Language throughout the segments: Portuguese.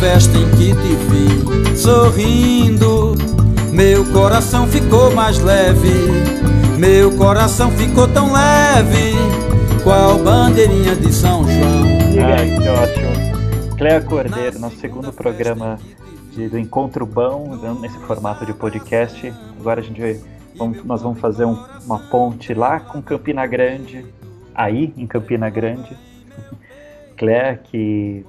Festa em que te vi sorrindo, meu coração ficou mais leve. Meu coração ficou tão leve, qual bandeirinha de São João. Ai, que ótimo. Cléa Cordeiro, nosso segundo programa de, do Encontro Bom, nesse formato de podcast. Agora a gente vai, vamos, nós vamos fazer um, uma ponte lá com Campina Grande, aí em Campina Grande. Cléa, que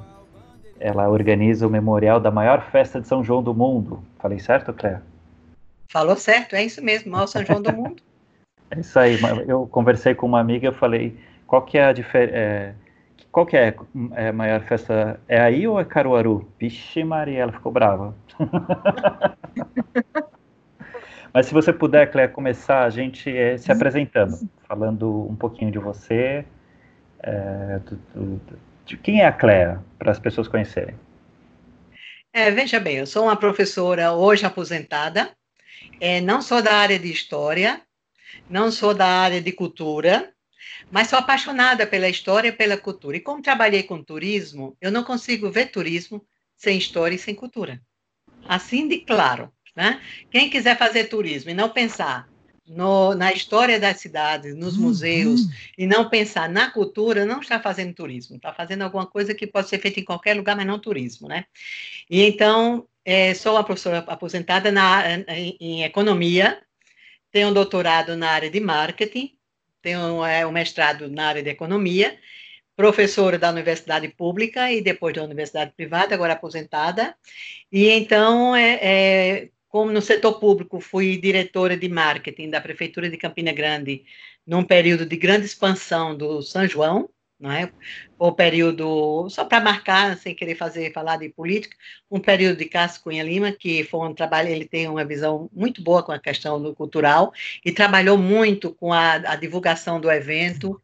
ela organiza o memorial da maior festa de São João do mundo. Falei certo, Cléa? Falou certo, é isso mesmo, maior São João do mundo. É isso aí. Eu conversei com uma amiga, eu falei, qual que é a diferença? É, qual que é, é a maior festa? É aí ou é Caruaru? Vixe Maria, ela ficou brava. Mas se você puder, Cléia, começar a gente é, se apresentando, falando um pouquinho de você, é, do, do, de quem é a Cléia, para as pessoas conhecerem. É, veja bem, eu sou uma professora hoje aposentada, é, não sou da área de história, não sou da área de cultura, mas sou apaixonada pela história e pela cultura. E como trabalhei com turismo, eu não consigo ver turismo sem história e sem cultura. Assim de claro. Né? Quem quiser fazer turismo e não pensar no, na história das cidades, nos uhum. museus, e não pensar na cultura, não está fazendo turismo, está fazendo alguma coisa que pode ser feita em qualquer lugar, mas não turismo, né? E então, é, sou uma professora aposentada na, em, em economia, tenho um doutorado na área de marketing, tenho é, um mestrado na área de economia, professora da universidade pública e depois da universidade privada, agora aposentada. E então, é, é, como no setor público fui diretora de marketing da prefeitura de Campina Grande, num período de grande expansão do São João, não é? O período, só para marcar, sem querer fazer falar de política, um período de Cássio Cunha Lima, que foi um trabalho, ele tem uma visão muito boa com a questão do cultural, e trabalhou muito com a, a divulgação do evento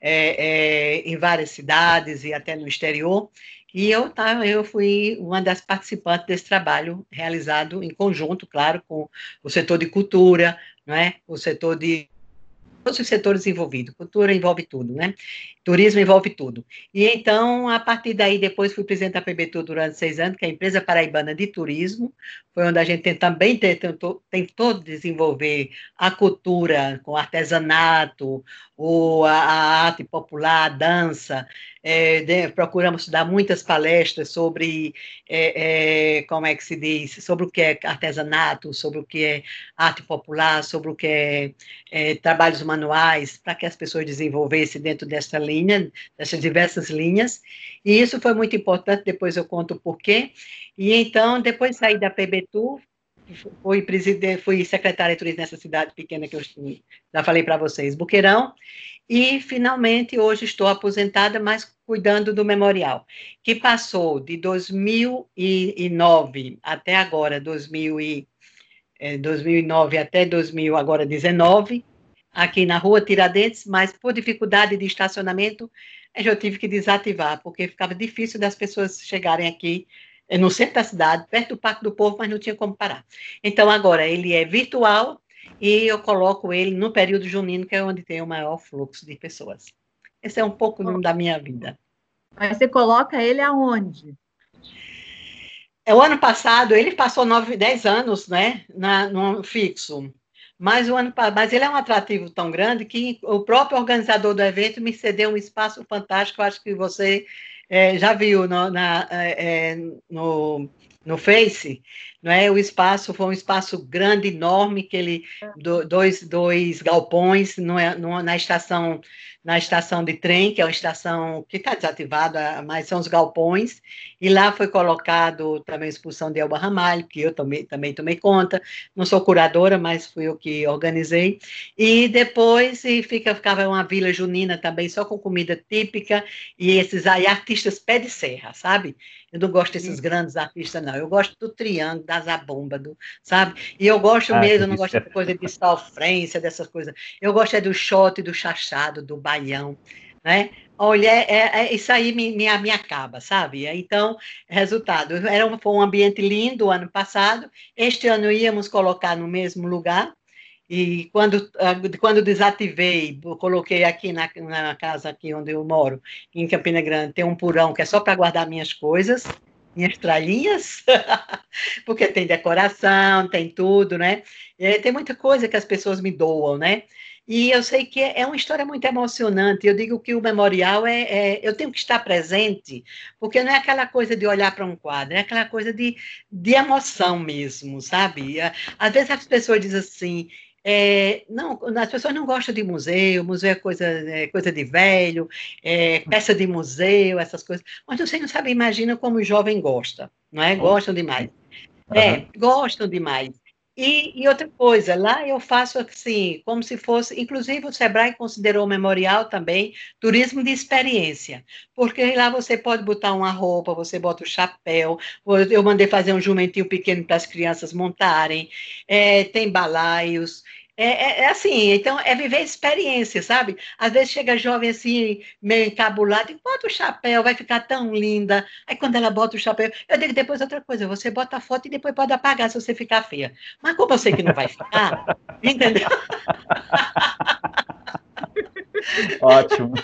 é, é, em várias cidades e até no exterior, e eu, tá, eu fui uma das participantes desse trabalho realizado em conjunto, claro, com o setor de cultura, não é? o setor de todos os setores envolvidos. Cultura envolve tudo, né? Turismo envolve tudo. E então, a partir daí, depois fui presidente da PBTU durante seis anos, que é a empresa paraibana de turismo, foi onde a gente também tentou, tentou desenvolver a cultura com artesanato, ou a, a arte popular, a dança. É, de, procuramos dar muitas palestras sobre, é, é, como é que se diz, sobre o que é artesanato, sobre o que é arte popular, sobre o que é, é trabalhos manuais, para que as pessoas desenvolvessem dentro dessa linha, dessas diversas linhas. E isso foi muito importante, depois eu conto o porquê. E então, depois saí da PBTU, fui presidente, fui secretária de turismo nessa cidade pequena que eu já falei para vocês, Buqueirão, e finalmente hoje estou aposentada, mas cuidando do memorial, que passou de 2009 até agora, 2000 e, 2009 eh, até 2000 agora 19, aqui na rua Tiradentes, mas por dificuldade de estacionamento, eu tive que desativar, porque ficava difícil das pessoas chegarem aqui é no centro da cidade, perto do Parque do Povo, mas não tinha como parar. Então, agora, ele é virtual e eu coloco ele no período junino, que é onde tem o maior fluxo de pessoas. Esse é um pouco da minha vida. Mas você coloca ele aonde? É, o ano passado, ele passou nove, dez anos né, na, no fixo. Mas, o ano, mas ele é um atrativo tão grande que o próprio organizador do evento me cedeu um espaço fantástico. Acho que você é, já viu no, na, é, no, no Face, não é? O espaço foi um espaço grande, enorme, que ele do, dois, dois galpões no, no, na estação na estação de trem, que é uma estação que está desativada, mas são os galpões, e lá foi colocado também a expulsão de Elba Ramalho, que eu também, também tomei conta, não sou curadora, mas fui eu que organizei, e depois e fica, ficava uma vila junina também, só com comida típica, e esses aí artistas pé de serra, sabe? Eu não gosto desses grandes artistas, não. Eu gosto do triângulo, da zabumba, do, sabe? E eu gosto ah, mesmo, eu não gosto de coisa de sofrência, dessas coisas. Eu gosto é do shot, do chachado, do baião, né? Olha, é, é, é, isso aí me, me, me acaba, sabe? Então, resultado, era um, foi um ambiente lindo o ano passado, este ano íamos colocar no mesmo lugar, E quando, ah, quando desativei, coloquei aqui na, na casa aqui onde eu moro, em Campina Grande, tem um porão que é só para guardar minhas coisas, minhas tralhinhas, porque tem decoração, tem tudo, né? E tem muita coisa que as pessoas me doam, né? E eu sei que é uma história muito emocionante. Eu digo que o memorial é, é, eu tenho que estar presente, porque não é aquela coisa de olhar para um quadro, é aquela coisa de, de emoção mesmo, sabe? Às vezes as pessoas dizem assim, é, não, as pessoas não gostam de museu, museu é coisa, é coisa de velho, é, peça de museu, essas coisas. Mas você não sabe, imagina como o jovem gosta, não é? Gostam demais. É, gostam demais. E, e, outra coisa, lá eu faço assim, como se fosse, inclusive o Sebrae considerou o memorial também turismo de experiência, porque lá você pode botar uma roupa, você bota o chapéu, eu mandei fazer um jumentinho pequeno para as crianças montarem, é, tem balaios, é, é, é, assim, então é viver experiência, sabe? Às vezes chega jovem assim, meio encabulado, e bota o chapéu, vai ficar tão linda. Aí quando ela bota o chapéu, eu digo depois outra coisa, você bota a foto e depois pode apagar se você ficar feia. Mas como eu sei que não vai ficar, entendeu? Ótimo.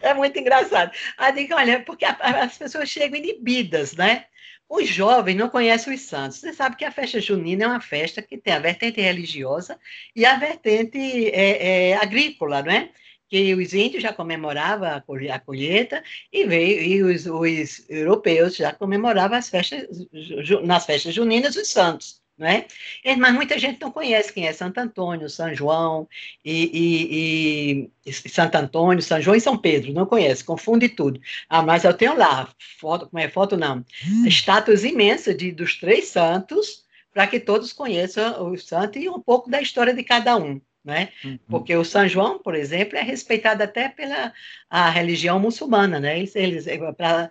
É muito engraçado. Aí digo, olha, porque as pessoas chegam inibidas, né? Os jovens não conhecem os santos. Você sabe que a festa junina é uma festa que tem a vertente religiosa e a vertente é, é, agrícola, não é? Que os índios já comemoravam a colheita e, veio, e os, os europeus já comemoravam as festas, nas festas juninas os santos. Não é? Mas muita gente não conhece quem é Santo Antônio, São João e, e, e, Santo Antônio, São João e São Pedro, não conhece, confunde tudo. Ah, mas eu tenho lá, foto, como é foto não, hum. estátuas imensas de, dos três santos, para que todos conheçam o santo e um pouco da história de cada um. Né? Uhum. Porque o São João, por exemplo, é respeitado até pela a religião muçulmana, né? Eles, eles, pra,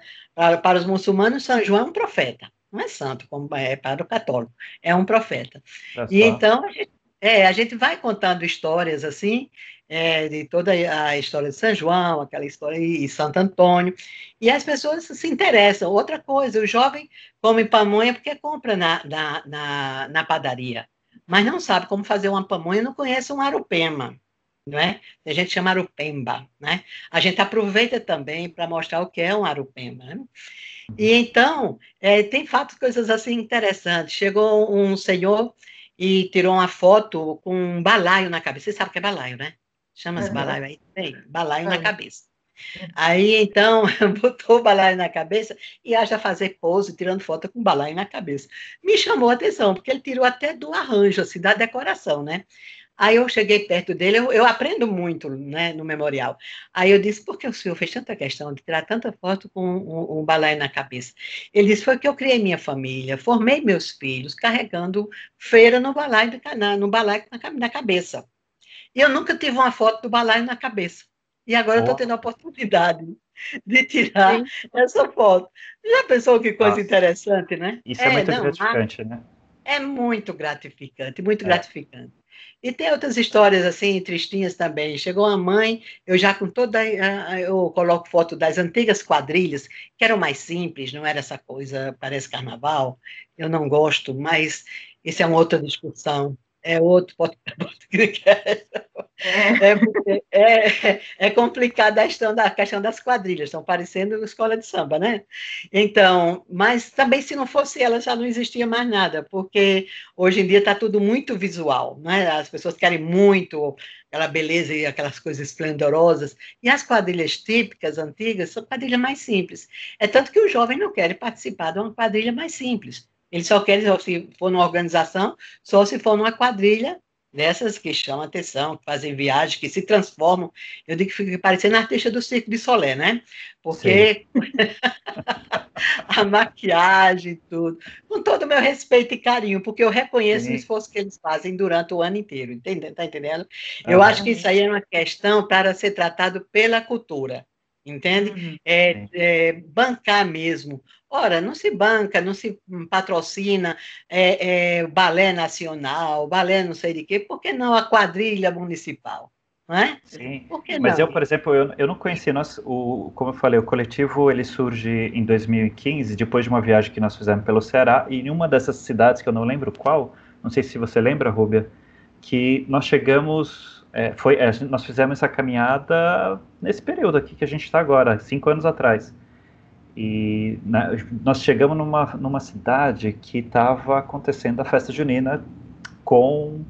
para os muçulmanos, São João é um profeta não é santo, como é para o católico, é um profeta. É e então, a gente, é, a gente vai contando histórias assim, é, de toda a história de São João, aquela história de Santo Antônio, e as pessoas se interessam. Outra coisa, o jovem come pamonha porque compra na, na, na, na padaria, mas não sabe como fazer uma pamonha, não conhece um arupema não é? A gente chama arupemba, né? A gente aproveita também para mostrar o que é um arupemba, né? E então, é, tem fatos, coisas assim interessantes. Chegou um senhor e tirou uma foto com um balaio na cabeça. Você sabe o que é balaio, né? Chama-se uhum. balaio aí? Tem, balaio uhum. na cabeça. Aí, então, botou o balaio na cabeça e haja fazer pose, tirando foto com o balaio na cabeça. Me chamou a atenção, porque ele tirou até do arranjo, assim, da decoração, né? Aí eu cheguei perto dele, eu, eu, aprendo muito né, no memorial. Aí eu disse, por que o senhor fez tanta questão de tirar tanta foto com um, um balaio na cabeça? Ele disse, foi que eu criei minha família, formei meus filhos, carregando feira no balaio, na, no balaio na, na cabeça. E eu nunca tive uma foto do balaio na cabeça. E agora oh. eu estou tendo a oportunidade de tirar Sim. essa foto. Já pensou que coisa Nossa. interessante, né? Isso é, é muito não, gratificante, né? É muito gratificante, muito é. gratificante. E tem outras histórias assim, tristinhas também. Chegou a mãe, eu já com toda. Eu coloco foto das antigas quadrilhas, que eram mais simples, não era essa coisa, parece carnaval. Eu não gosto, mas isso é uma outra discussão é outro podcast. É, é, é complicada a questão, da, a questão das quadrilhas, estão parecendo escola de samba, né? Então, mas também se não fosse ela, já não existia mais nada, porque hoje em dia está tudo muito visual, né? As pessoas querem muito aquela beleza e aquelas coisas esplendorosas, e as quadrilhas típicas, antigas, são quadrilhas mais simples. É tanto que o jovem não quer participar de uma quadrilha mais simples ele só quer, se for numa organização, só se for numa quadrilha dessas que chamam atenção, que fazem viagens, que se transformam. Eu digo que fica parecendo artista do Circo de Solé, né? Porque a maquiagem, tudo. Com todo o meu respeito e carinho, porque eu reconheço Sim. o esforço que eles fazem durante o ano inteiro, entende? tá entendendo? Eu acho que isso aí é uma questão para ser tratado pela cultura entende? Uhum. É, é, bancar mesmo. Ora, não se banca, não se patrocina é, é, balé nacional, balé não sei de quê, por que não a quadrilha municipal? Não é? Sim, mas eu, por exemplo, eu, eu não conheci, nós, o, como eu falei, o coletivo ele surge em 2015, depois de uma viagem que nós fizemos pelo Ceará, e em uma dessas cidades, que eu não lembro qual, não sei se você lembra, Rúbia, que nós chegamos, é, foi, é, nós fizemos essa caminhada nesse período aqui que a gente está agora, cinco anos atrás. E né, nós chegamos numa, numa cidade que estava acontecendo a festa junina com,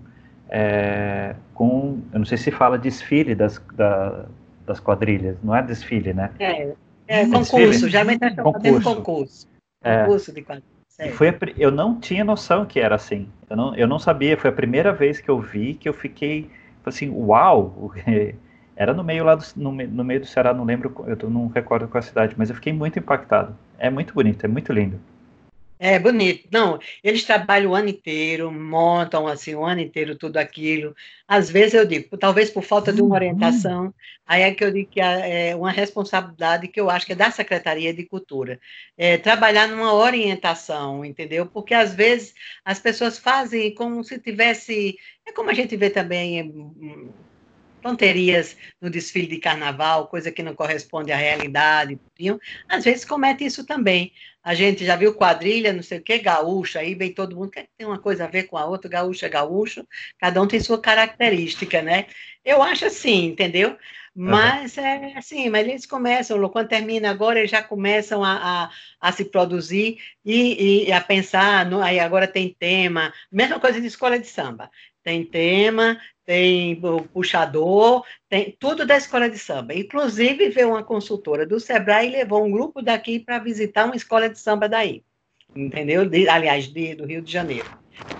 é, com, eu não sei se fala desfile das, da, das quadrilhas, não é desfile, né? É, é concurso, já está fazendo concurso. É. Concurso de quadrilhas. Foi a, eu não tinha noção que era assim. Eu não, eu não sabia. Foi a primeira vez que eu vi que eu fiquei assim, uau! Era no meio lá do, no, no meio do Ceará, não lembro, eu não recordo qual a cidade, mas eu fiquei muito impactado. É muito bonito, é muito lindo. É bonito. Não, eles trabalham o ano inteiro, montam assim o ano inteiro tudo aquilo. Às vezes eu digo, talvez por falta de uma uhum. orientação, aí é que eu digo que é uma responsabilidade que eu acho que é da Secretaria de Cultura. É, trabalhar numa orientação, entendeu? Porque às vezes as pessoas fazem como se tivesse. É como a gente vê também tonterias no desfile de carnaval, coisa que não corresponde à realidade. Às vezes comete isso também. A gente já viu quadrilha, não sei o que, gaúcha, aí vem todo mundo, que tem uma coisa a ver com a outra, gaúcha, gaúcho, cada um tem sua característica, né? Eu acho assim, entendeu? Mas uhum. é assim, mas eles começam, quando termina agora, eles já começam a, a, a se produzir e, e, a pensar, no, aí agora tem tema, mesma coisa de escola de samba. Tem tema, tem o puxador, tem tudo da escola de samba. Inclusive, veio uma consultora do Sebrae e levou um grupo daqui para visitar uma escola de samba daí. Entendeu? De, aliás, de, do Rio de Janeiro.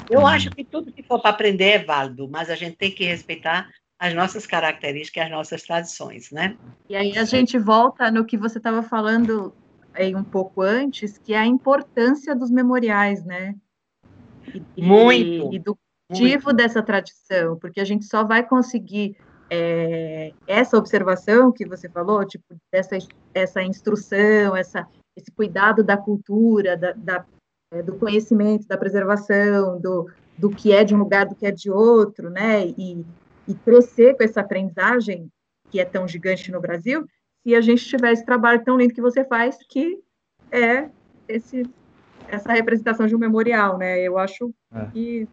Eu hum. acho que tudo que for para aprender é válido, mas a gente tem que respeitar as nossas características, as nossas tradições, né? E aí a gente volta no que você estava falando aí um pouco antes, que é a importância dos memoriais, né? E, Muito. E do motivo dessa tradição, porque a gente só vai conseguir é, essa observação que você falou, tipo, dessa essa instrução, essa, esse cuidado da cultura, da, da é, do conhecimento, da preservação, do, do que é de um lugar, do que é de outro, né, e, e crescer com essa aprendizagem que é tão gigante no Brasil, se a gente tiver esse trabalho tão lindo que você faz, que é esse, essa representação de um memorial, né, eu acho é. que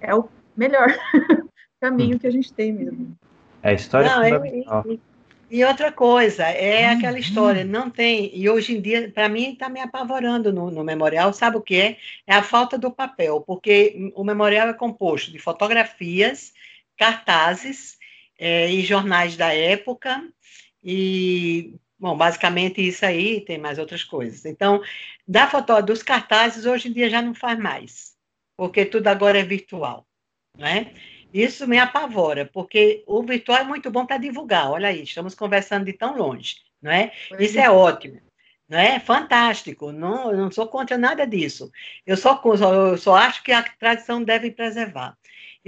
é o melhor caminho hum. que a gente tem mesmo. É a história não, fundamental. E, e, outra coisa, é hum, aquela história, não tem, e hoje em dia, para mim, está me apavorando no, no, memorial, sabe o que é? É a falta do papel, porque o memorial é composto de fotografias, cartazes é, e jornais da época, e, bom, basicamente isso aí, tem mais outras coisas. Então, da foto, dos cartazes, hoje em dia já não faz mais porque tudo agora é virtual, né? Isso me apavora, porque o virtual é muito bom para divulgar. Olha aí, estamos conversando de tão longe, não é? Isso é, é ótimo, não é? Fantástico. Não, não sou contra nada disso. Eu só, eu só acho que a tradição deve preservar.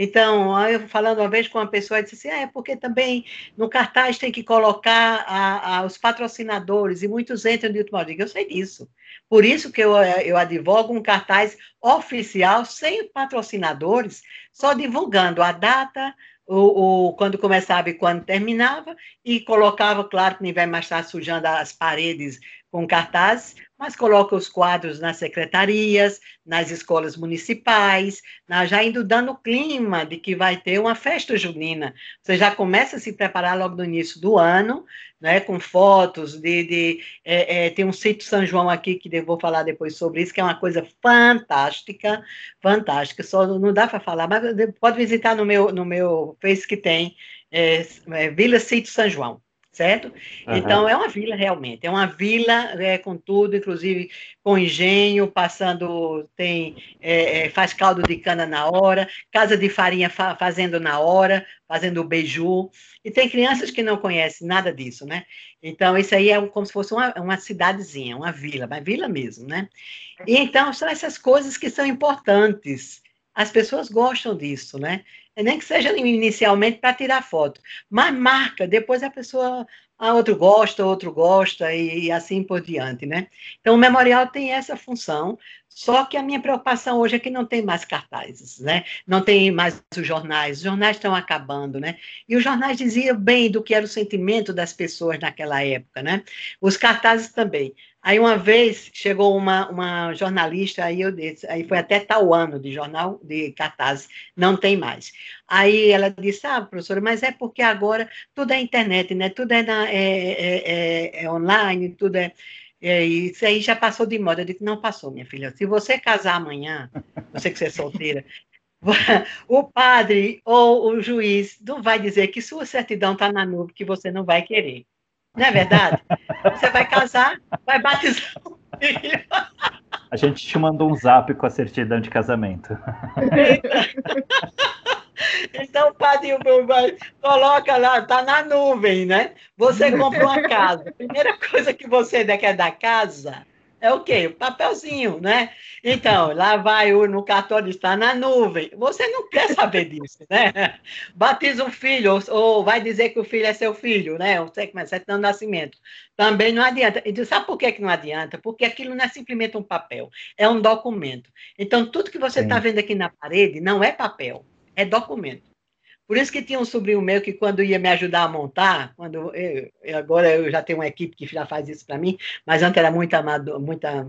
Então, eu falando uma vez com uma pessoa, disse assim, ah, é porque também no cartaz tem que colocar a, a, os patrocinadores, e muitos entram de última hora. Eu sei disso. Por isso que eu, eu advogo um cartaz oficial, sem patrocinadores, só divulgando a data, o, o, quando começava e quando terminava, e colocava, claro que vai mais estar sujando as paredes com cartazes, mas coloca os quadros nas secretarias, nas escolas municipais, na, já indo dando clima de que vai ter uma festa junina. Você já começa a se preparar logo no início do ano, né, com fotos de, de é, é, tem um sítio São João aqui que eu vou falar depois sobre isso, que é uma coisa fantástica, fantástica. Só não dá para falar, mas pode visitar no meu no meu Face que tem é, é Vila Sítio São João certo? Uhum. Então, é uma vila realmente, é uma vila é, com tudo, inclusive com engenho, passando, tem, é, é, faz caldo de cana na hora, casa de farinha fa fazendo na hora, fazendo o beiju, e tem crianças que não conhecem nada disso, né? Então, isso aí é como se fosse uma, uma cidadezinha, uma vila, uma vila mesmo, né? E então, são essas coisas que são importantes, as pessoas gostam disso, né? Nem que seja inicialmente para tirar foto, mas marca, depois a pessoa, a outro gosta, outro gosta e, e, assim por diante, né? Então o memorial tem essa função, só que a minha preocupação hoje é que não tem mais cartazes, né? Não tem mais os jornais, os jornais estão acabando, né? E os jornais diziam bem do que era o sentimento das pessoas naquela época, né? Os cartazes também. Aí uma vez chegou uma, uma jornalista, aí eu disse, aí foi até tal ano de jornal, de cartaz, não tem mais. Aí ela disse, ah, professora, mas é porque agora tudo é internet, né? Tudo é, na, é, é, é, é online, tudo é, é, Isso aí já passou de moda. Eu disse, não passou, minha filha. Se você casar amanhã, você que você é solteira, o padre ou o juiz não vai dizer que sua certidão está na nuvem, que você não vai querer. Não é verdade? Você vai casar, vai batizar o filho. A gente te mandou um zap com a certidão de casamento. Então, padre coloca lá, tá na nuvem, né? Você compra uma casa. A primeira coisa que você quer da casa é o quê? O papelzinho, né? Então, lá vai o no cartório, está na nuvem. Você não quer saber disso, né? Batiza um filho, ou, ou, vai dizer que o filho é seu filho, né? Não sei como é, certidão de nascimento. Também não adianta. E sabe por que, que não adianta? Porque aquilo não é simplesmente um papel, é um documento. Então, tudo que você está vendo aqui na parede não é papel, é documento. Por isso que tinha um sobrinho meu que, quando ia me ajudar a montar, quando eu, agora eu já tenho uma equipe que já faz isso para mim, mas antes era muito amador, muita,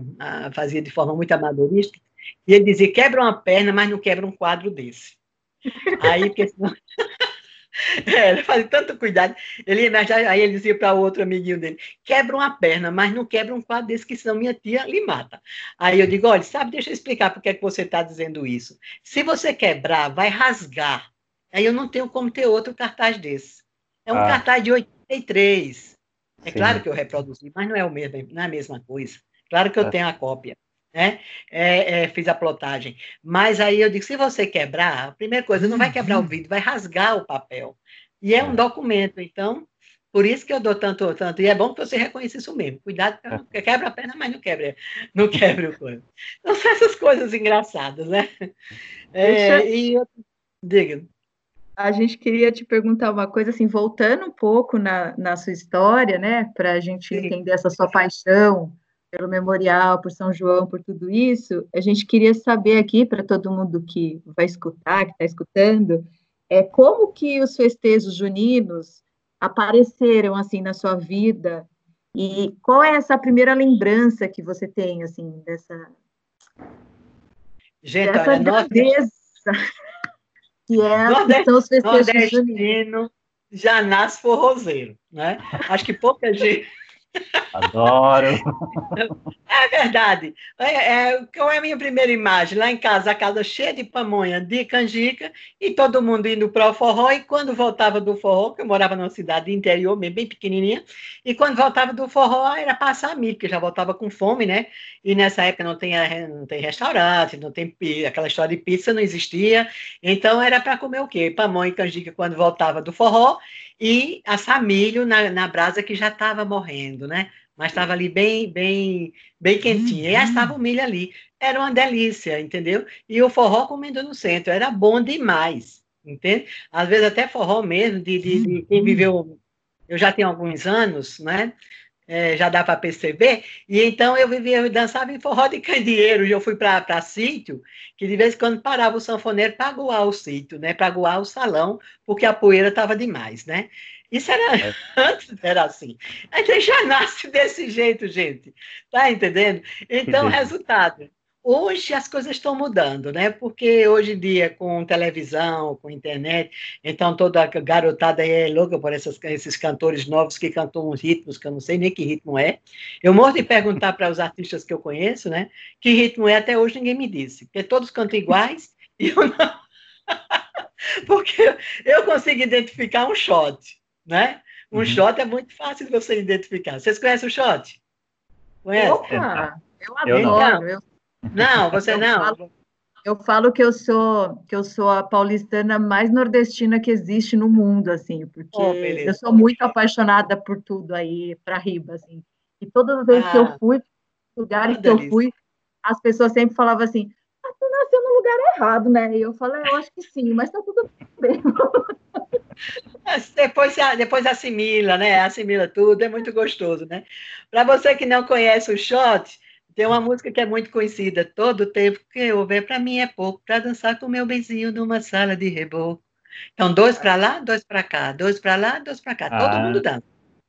fazia de forma muito amadorista, e ele dizia: quebra uma perna, mas não quebra um quadro desse. Aí, porque senão... é, ele fazia tanto cuidado. Ele ia aí ele dizia para o outro amiguinho dele: quebra uma perna, mas não quebra um quadro desse, que senão minha tia lhe mata. Aí eu digo: olha, sabe, deixa eu explicar por que, é que você está dizendo isso. Se você quebrar, vai rasgar Aí eu não tenho como ter outro cartaz desse. É um ah. cartaz de 83. É Sim. claro que eu reproduzi, mas não é o mesmo, não é a mesma coisa. Claro que eu é. tenho a cópia, né? É, é, fiz a plotagem. Mas aí eu digo, se você quebrar, a primeira coisa, não vai quebrar o vídeo, vai rasgar o papel. E é um é. documento, então, por isso que eu dou tanto, tanto. E é bom que você reconheça isso mesmo. Cuidado, porque é. quebra a perna, mas não quebra, não quebra o corpo. Então, são essas coisas engraçadas, né? É, e eu, diga a gente queria te perguntar uma coisa, assim, voltando um pouco na, na sua história, né, para a gente Sim. entender essa sua paixão pelo memorial, por São João, por tudo isso, a gente queria saber aqui, para todo mundo que vai escutar, que está escutando, é como que os festejos juninos apareceram, assim, na sua vida, e qual é essa primeira lembrança que você tem, assim, dessa... Gente, dessa olha, grandeza que é Nordeste, são os festejos já nasce forrozeiro, né? Acho que pouca gente Adoro. É verdade. É, é, qual é a minha primeira imagem? Lá em casa, a casa cheia de pamonha, de canjica, e todo mundo indo para o forró. E quando voltava do forró, que eu morava numa cidade interior, bem, bem pequenininha, e quando voltava do forró, era passar milho, porque já voltava com fome, né? E nessa época não tem, não tem restaurante, não tem aquela história de pizza, não existia. Então era para comer o quê? Pamonha e canjica quando voltava do forró e assar milho na, na brasa que já estava morrendo, né? Mas estava ali bem, bem, bem quentinha. Uhum. E estava o milho ali. Era uma delícia, entendeu? E o forró comendo no centro. Era bom demais, entende? Às vezes até forró mesmo, de, de, de quem viveu... Eu já tenho alguns anos, né? É, já dá para perceber. E então eu vivia, eu dançava em forró de candeeiro, e eu fui para sítio, que de vez em quando parava o sanfoneiro para aguar o sítio, né? Para aguar o salão, porque a poeira estava demais, né? Isso era é. antes era assim. A gente já nasce desse jeito, gente. Tá entendendo? Então, resultado. Hoje as coisas estão mudando, né? Porque hoje em dia, com televisão, com internet, então toda a garotada é louca por essas, esses cantores novos que cantam uns ritmos que eu não sei nem que ritmo é. Eu morro de perguntar para os artistas que eu conheço, né? Que ritmo é, até hoje ninguém me disse. Porque todos cantam iguais e eu não. porque eu consigo identificar um shot, né? Um uhum. shot é muito fácil de você identificar. Vocês conhecem o shot? Conhece? Opa, eu adoro. Eu não, você não. Eu falo, eu falo que eu sou que eu sou a paulistana mais nordestina que existe no mundo, assim, porque oh, eu sou muito apaixonada por tudo aí para Riba, assim. E todas as vezes ah, que eu ah. fui, lugares que eu fui, as pessoas sempre falavam assim: ah, tu nasceu no lugar errado, né? E eu falei, eu acho que sim, mas tá tudo bem. Depois, depois assimila, né? Assimila tudo, é muito gostoso, né? Para você que não conhece o shot, tem uma música que é muito conhecida, todo tempo que eu ver para mim é pouco, para dançar com meu benzinho numa sala de reboco. Então, dois para lá, dois para cá, dois para lá, dois para cá, todo ah. mundo dança.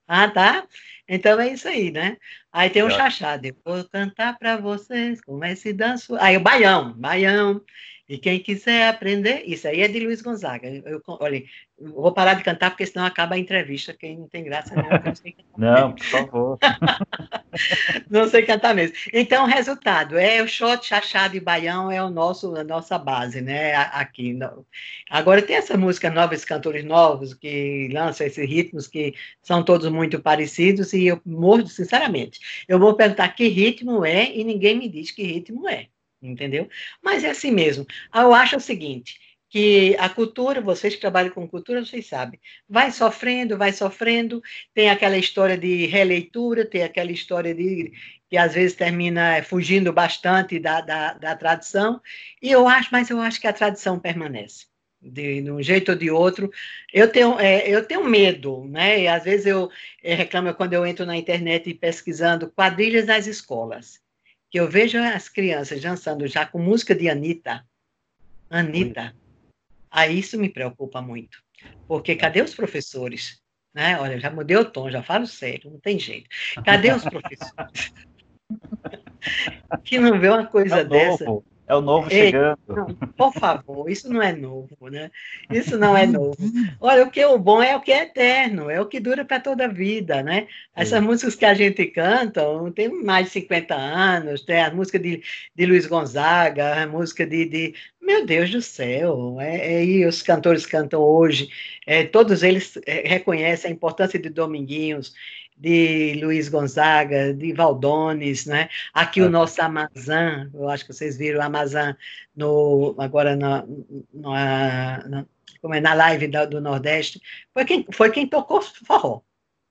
Ah, tá? Então é isso aí, né? Aí tem um chachado. Eu vou cantar para vocês como é se dança. Aí o baião, baião. E quem quiser aprender, isso aí é de Luiz Gonzaga. Eu, olha, eu vou parar de cantar porque senão acaba a entrevista, quem não tem graça nenhuma. Não, não por favor. não sei cantar mesmo. Então, resultado é o shot, chachado e baião é o nosso, a nossa base, né? Aqui. Agora tem essa música nova, esses cantores novos que lançam esses ritmos que são todos muito parecidos e eu morro, sinceramente. Eu vou perguntar que ritmo é e ninguém me diz que ritmo é entendeu? Mas é assim mesmo. Eu acho o seguinte, que a cultura, vocês que trabalham com cultura, vocês sabem, vai sofrendo, vai sofrendo, tem aquela história de releitura, tem aquela história de que às vezes termina fugindo bastante da, da, da tradição, e eu acho, mas eu acho que a tradição permanece. De, de um jeito ou de outro, eu tenho, é, eu tenho medo, né? E às vezes eu é, reclamo quando eu entro na internet pesquisando quadrilhas nas escolas que eu vejo as crianças dançando já com música de Anitta, Anitta, aí isso me preocupa muito. Porque cadê os professores? Né? Olha, já mudei o tom, já falo sério, não tem jeito. Cadê os professores? que não vê uma coisa é dessa. Novo. É o novo Ei, chegando. Não, por favor, isso não é novo, né? Isso não é novo. Olha, o que é o bom é o que é eterno, é o que dura para toda a vida, né? Essas Sim. músicas que a gente canta tem mais de 50 anos, tem a música de, de Luiz Gonzaga, a música de, de meu Deus do céu, é, é, e os cantores cantam hoje, é, todos eles é, reconhecem a importância de Dominguinhos, de Luiz Gonzaga, de Valdones, né? Aqui é. o nosso Amazã, eu acho que vocês viram o Amazã no, agora na, na, na, como é, na live da, do Nordeste, foi quem, foi quem tocou forró.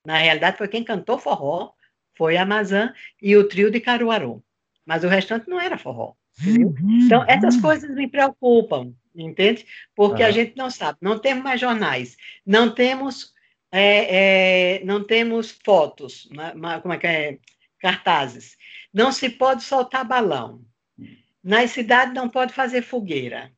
Na realidade, foi quem cantou forró, foi Amazã e o trio de Caruaru. Mas o restante não era forró. Entendeu? Então, essas coisas me preocupam, entende? Porque a gente não sabe, não temos mais jornais, não temos é, é, não temos fotos, né, como é que é? Cartazes. Não se pode soltar balão. Nas cidades não pode fazer fogueira.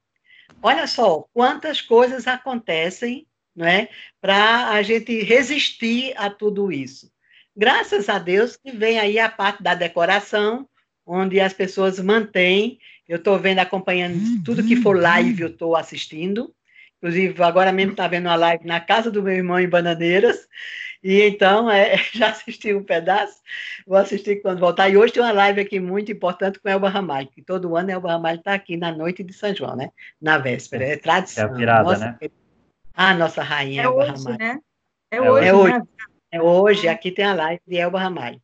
Olha só quantas coisas acontecem não é, para a gente resistir a tudo isso. Graças a Deus que vem aí a parte da decoração, onde as pessoas mantêm. Eu estou vendo, acompanhando tudo que for live, eu estou assistindo. Inclusive, agora mesmo está vendo uma live na casa do meu irmão em Bananeiras. E então, é, já assisti um pedaço, vou assistir quando voltar. E hoje tem uma live aqui muito importante com Elba Ramalho, que todo ano Elba Ramalho está aqui na noite de São João, né? Na véspera. É tradição. É a virada, nossa, né? Ah, nossa rainha é Elba hoje, Ramalho. Né? É, é hoje, é hoje. Né? É hoje, aqui tem a live de Elba Ramalho.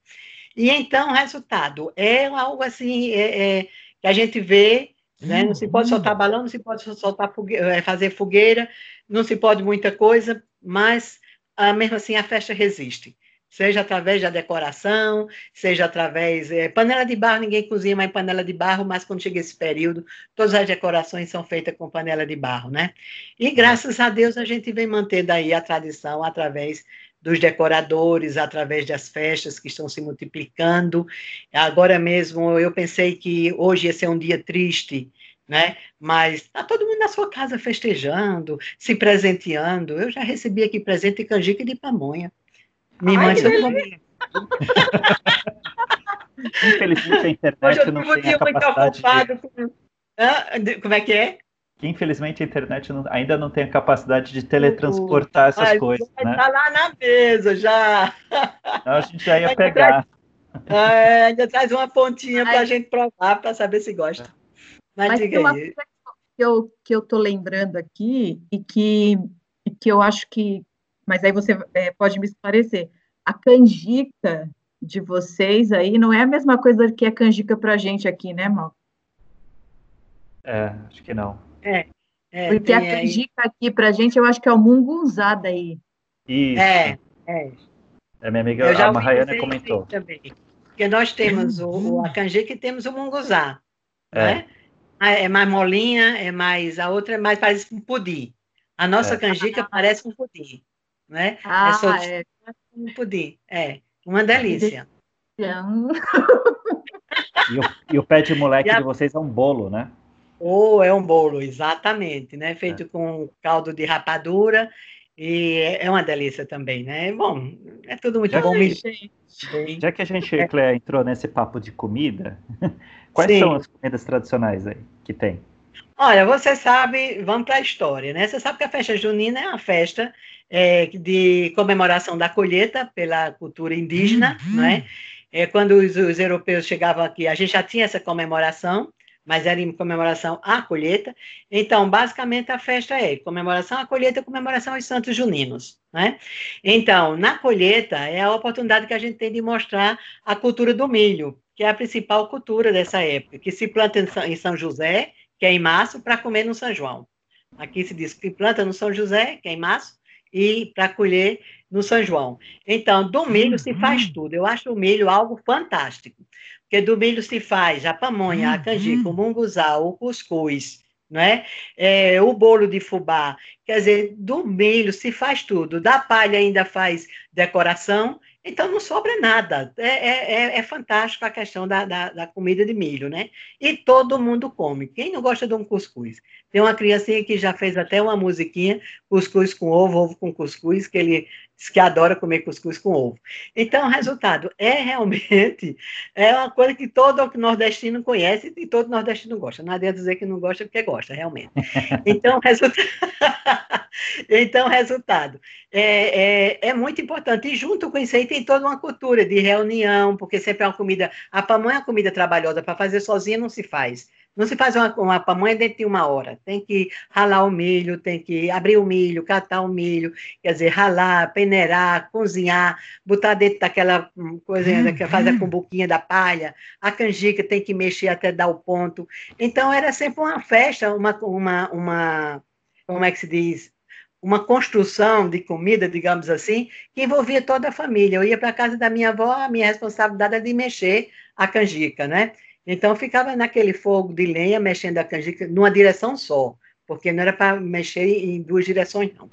E então, resultado é algo assim é, é, que a gente vê né? Não se pode uhum. soltar balão, não se pode soltar fogueira, é, fazer fogueira, não se pode muita coisa, mas ah, mesmo assim a festa resiste. Seja através da decoração, seja através. É, panela de barro, ninguém cozinha mais panela de barro, mas quando chega esse período, todas as decorações são feitas com panela de barro, né? E graças a Deus a gente vem mantendo aí a tradição através dos decoradores, através das festas que estão se multiplicando. Agora mesmo, eu pensei que hoje ia ser um dia triste, né? Mas está todo mundo na sua casa festejando, se presenteando. Eu já recebi aqui presente de canjica e de pamonha. Minha irmã Infelizmente a internet Hoje eu não tem a capacidade de... Como é que é? Que infelizmente a internet não, ainda não tem a capacidade de teletransportar essas Ai, coisas. Vai né? Tá lá na mesa já. Então, a gente já ia pegar. Traz, é, ainda traz uma pontinha para a gente provar, para saber se gosta. Mas, Mas diga uma aí. coisa que eu, que eu tô lembrando aqui e que, que eu acho que. Mas aí você é, pode me esclarecer. A canjica de vocês aí não é a mesma coisa que a canjica para a gente aqui, né, Mal? É, acho que não. É. é Porque a canjica aqui pra gente, eu acho que é o mungunzá daí. Isso. É, é. É minha amiga, a Mahayane comentou. Também. Porque nós temos o, o, a canjica e temos o munguzá. É. Né? É mais molinha, é mais. A outra é mais parece um pudim. A nossa é. canjica parece um pudim. Né? Ah, é, é. um pudim. É. Uma delícia. E o, e o pé de moleque a... de vocês é um bolo, né? Ou é um bolo, exatamente, né? Feito é. com caldo de rapadura E é, é uma delícia também, né? Bom, é tudo muito já bom. Que, já que a gente, é. Cléa, entrou nesse papo de comida, quais Sim. são as comidas tradicionais aí que tem? Olha, você sabe, vamos para a história, né? Você sabe que a festa junina é uma festa é, de comemoração da colheita pela cultura indígena, uhum. não é? é quando os, os, europeus chegavam aqui, a gente já tinha essa comemoração, mas era em comemoração à colheita. Então, basicamente, a festa é comemoração à colheita, comemoração aos santos juninos. Né? Então, na colheita é a oportunidade que a gente tem de mostrar a cultura do milho, que é a principal cultura dessa época, que se planta em São José, que é em março, para comer no São João. Aqui se diz que planta no São José, que é em março, e para colher no São João. Então, do milho se faz uhum. tudo. Eu acho o milho algo fantástico, porque do milho se faz a pamonha, a canjica, o uhum. munguzá, o cuscuz, né? É, o bolo de fubá. Quer dizer, do milho se faz tudo. Da palha ainda faz decoração então não sobra nada. É, é, é, é fantástico a questão da, da, da, comida de milho, né? E todo mundo come. Quem não gosta de um cuscuz? Tem uma criancinha que já fez até uma musiquinha, cuscuz com ovo, ovo com cuscuz, que ele diz que adora comer cuscuz com ovo. Então, o resultado é realmente é uma coisa que todo nordestino conhece e todo nordestino gosta. Não adianta dizer que não gosta porque gosta, realmente. Então, resultado, então, resultado é, é, é, muito importante. E junto com isso aí tem toda uma cultura de reunião, porque sempre é uma comida. A pamonha é uma comida trabalhosa, para fazer sozinha não se faz. Não se faz uma, uma pamonha dentro de uma hora. Tem que ralar o milho, tem que abrir o milho, catar o milho, quer dizer, ralar, peneirar, cozinhar, botar dentro daquela coisa que faz a cumbuquinha da palha. A canjica tem que mexer até dar o ponto. Então, era sempre uma festa, uma, uma, uma como é que se diz? uma construção de comida, digamos assim, que envolvia toda a família. Eu ia para a casa da minha avó, a minha responsabilidade era de mexer a canjica, né? Então, ficava naquele fogo de lenha, mexendo a canjica numa direção só, porque não era para mexer em duas direções, não.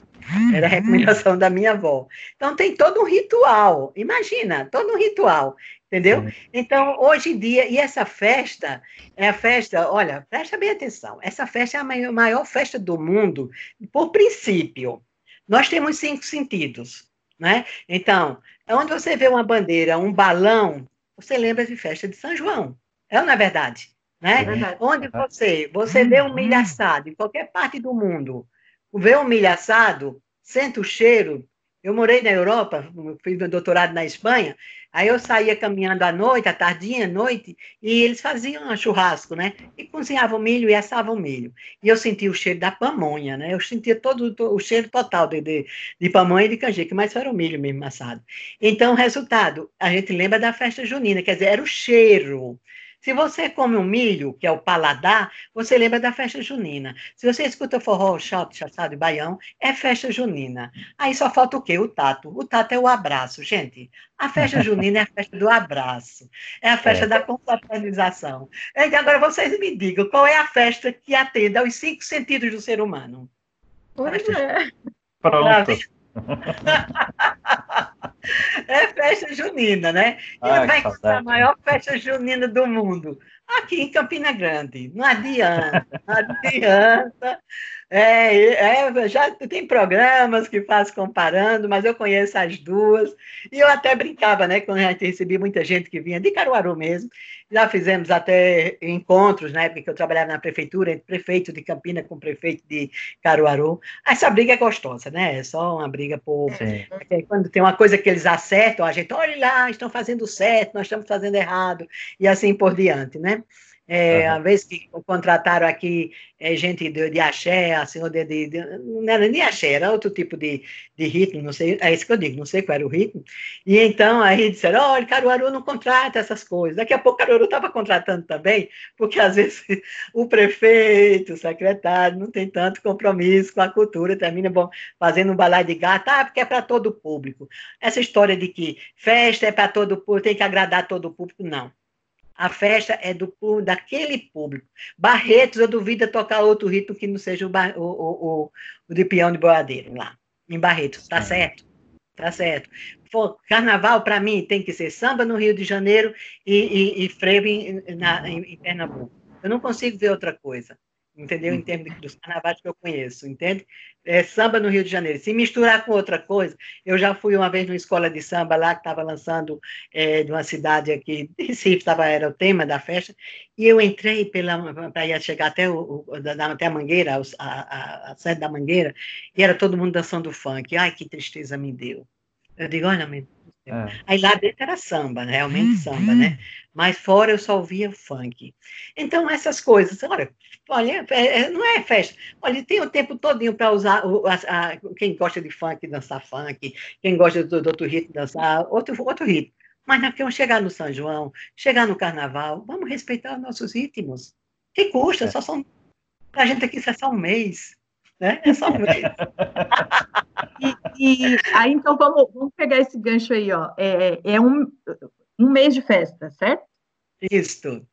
Era a recomendação da minha avó. Então, tem todo um ritual, imagina, todo um ritual, entendeu? Então, hoje em dia, e essa festa, é a festa, olha, presta bem atenção, essa festa é a maior, maior festa do mundo, por princípio. Nós temos cinco sentidos, né? Então, onde você vê uma bandeira, um balão, você lembra de festa de São João. É ou não é verdade? Né? É verdade. Onde você, você vê um milho assado, em qualquer parte do mundo, vê um milho assado, sente o cheiro. Eu morei na Europa, fiz meu doutorado na Espanha, aí eu saía caminhando à noite, à tardinha, à noite, e eles faziam um churrasco, né? E cozinhavam milho e assavam milho. E eu sentia o cheiro da pamonha, né? Eu sentia todo o cheiro total de, de, de pamonha e de canjica, mas era o milho mesmo assado. Então, resultado, a gente lembra da festa junina, quer dizer, era o cheiro. Se você come um milho, que é o paladar, você lembra da festa junina. Se você escuta forró, chato, chachado e baião, é festa junina. Aí só falta o quê? O tato. O tato é o abraço, gente. A festa junina é a festa do abraço. É a festa é. da confraternização. Então, agora vocês me digam, qual é a festa que atende aos cinco sentidos do ser humano? Pois é. Pronto. É festa junina, né? E Ai, vai ser a maior festa junina do mundo. Aqui em Campina Grande. Não adianta, não adianta. É, é, já tem programas que faz comparando, mas eu conheço as duas. E eu até brincava, né? Quando a gente recebia muita gente que vinha de Caruaru mesmo. Já fizemos até encontros, na né, época que eu trabalhava na prefeitura, entre prefeito de Campina com prefeito de Caruaru. Essa briga é gostosa, né? É só uma briga por. Quando tem uma coisa que eles acertam, a gente, olha lá, estão fazendo certo, nós estamos fazendo errado, e assim por diante, né? É, uhum. A vez que contrataram aqui é, gente de, de axé, assim, de, de, de, não era nem axé, era outro tipo de, de ritmo, não sei, é isso que eu digo, não sei qual era o ritmo. E então aí disseram: olha, Caruaru não contrata essas coisas. Daqui a pouco Caruaru estava contratando também, porque às vezes o prefeito, o secretário, não tem tanto compromisso com a cultura, termina bom, fazendo um balai de gato, ah, porque é para todo o público. Essa história de que festa é para todo o público, tem que agradar todo o público, não. A festa é do daquele público. Barretos, eu duvido tocar outro ritmo que não seja o, o, o, o de peão de boadeiro lá, em Barretos. Tá certo? Tá certo. Carnaval, para mim, tem que ser samba no Rio de Janeiro e, e, e frevo em, na, em, em Pernambuco. Eu não consigo ver outra coisa. Entendeu? Em termos dos carnavais que eu conheço, entende? É, samba no Rio de Janeiro. Se misturar com outra coisa, eu já fui uma vez numa escola de samba lá que estava lançando é, de uma cidade aqui, Recife, tava, era o tema da festa, e eu entrei para chegar até, o, até a Mangueira, a, a, a sede da Mangueira, e era todo mundo dançando funk. Ai, que tristeza me deu. Eu digo, olha, meu é. Aí lá dentro era samba, né? realmente uhum. samba, né? Mas fora eu só ouvia funk. Então, essas coisas, olha, olha é, é, não é festa. Olha, tem o tempo todinho para usar, o, a, a, quem gosta de funk, dançar funk, quem gosta do, do outro ritmo, dançar outro, outro ritmo. Mas nós queremos chegar no São João, chegar no Carnaval, vamos respeitar os nossos ritmos. Que custa? É. Só são, para a gente aqui, isso é só um mês né? É só um mês. e, e, aí, então, vamos, vamos pegar esse gancho aí, ó. É, é um, um mês de festa, certo? Isso.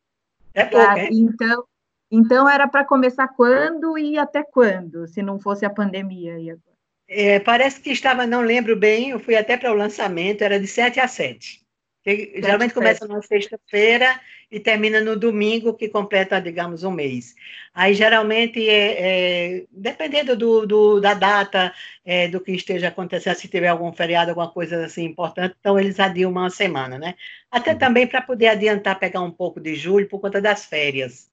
É pouco, ah, Então, então era para começar quando e até quando, se não fosse a pandemia aí agora? É, parece que estava, não lembro bem, eu fui até para o lançamento, era de 7 a 7. Geralmente começa na sexta-feira e termina no domingo, que completa, digamos, um mês. Aí, geralmente, é, é dependendo do, do, da data, é, do que esteja acontecendo, se tiver algum feriado, alguma coisa assim importante, então eles adiam uma semana, né? Até uhum. também para poder adiantar, pegar um pouco de julho por conta das férias,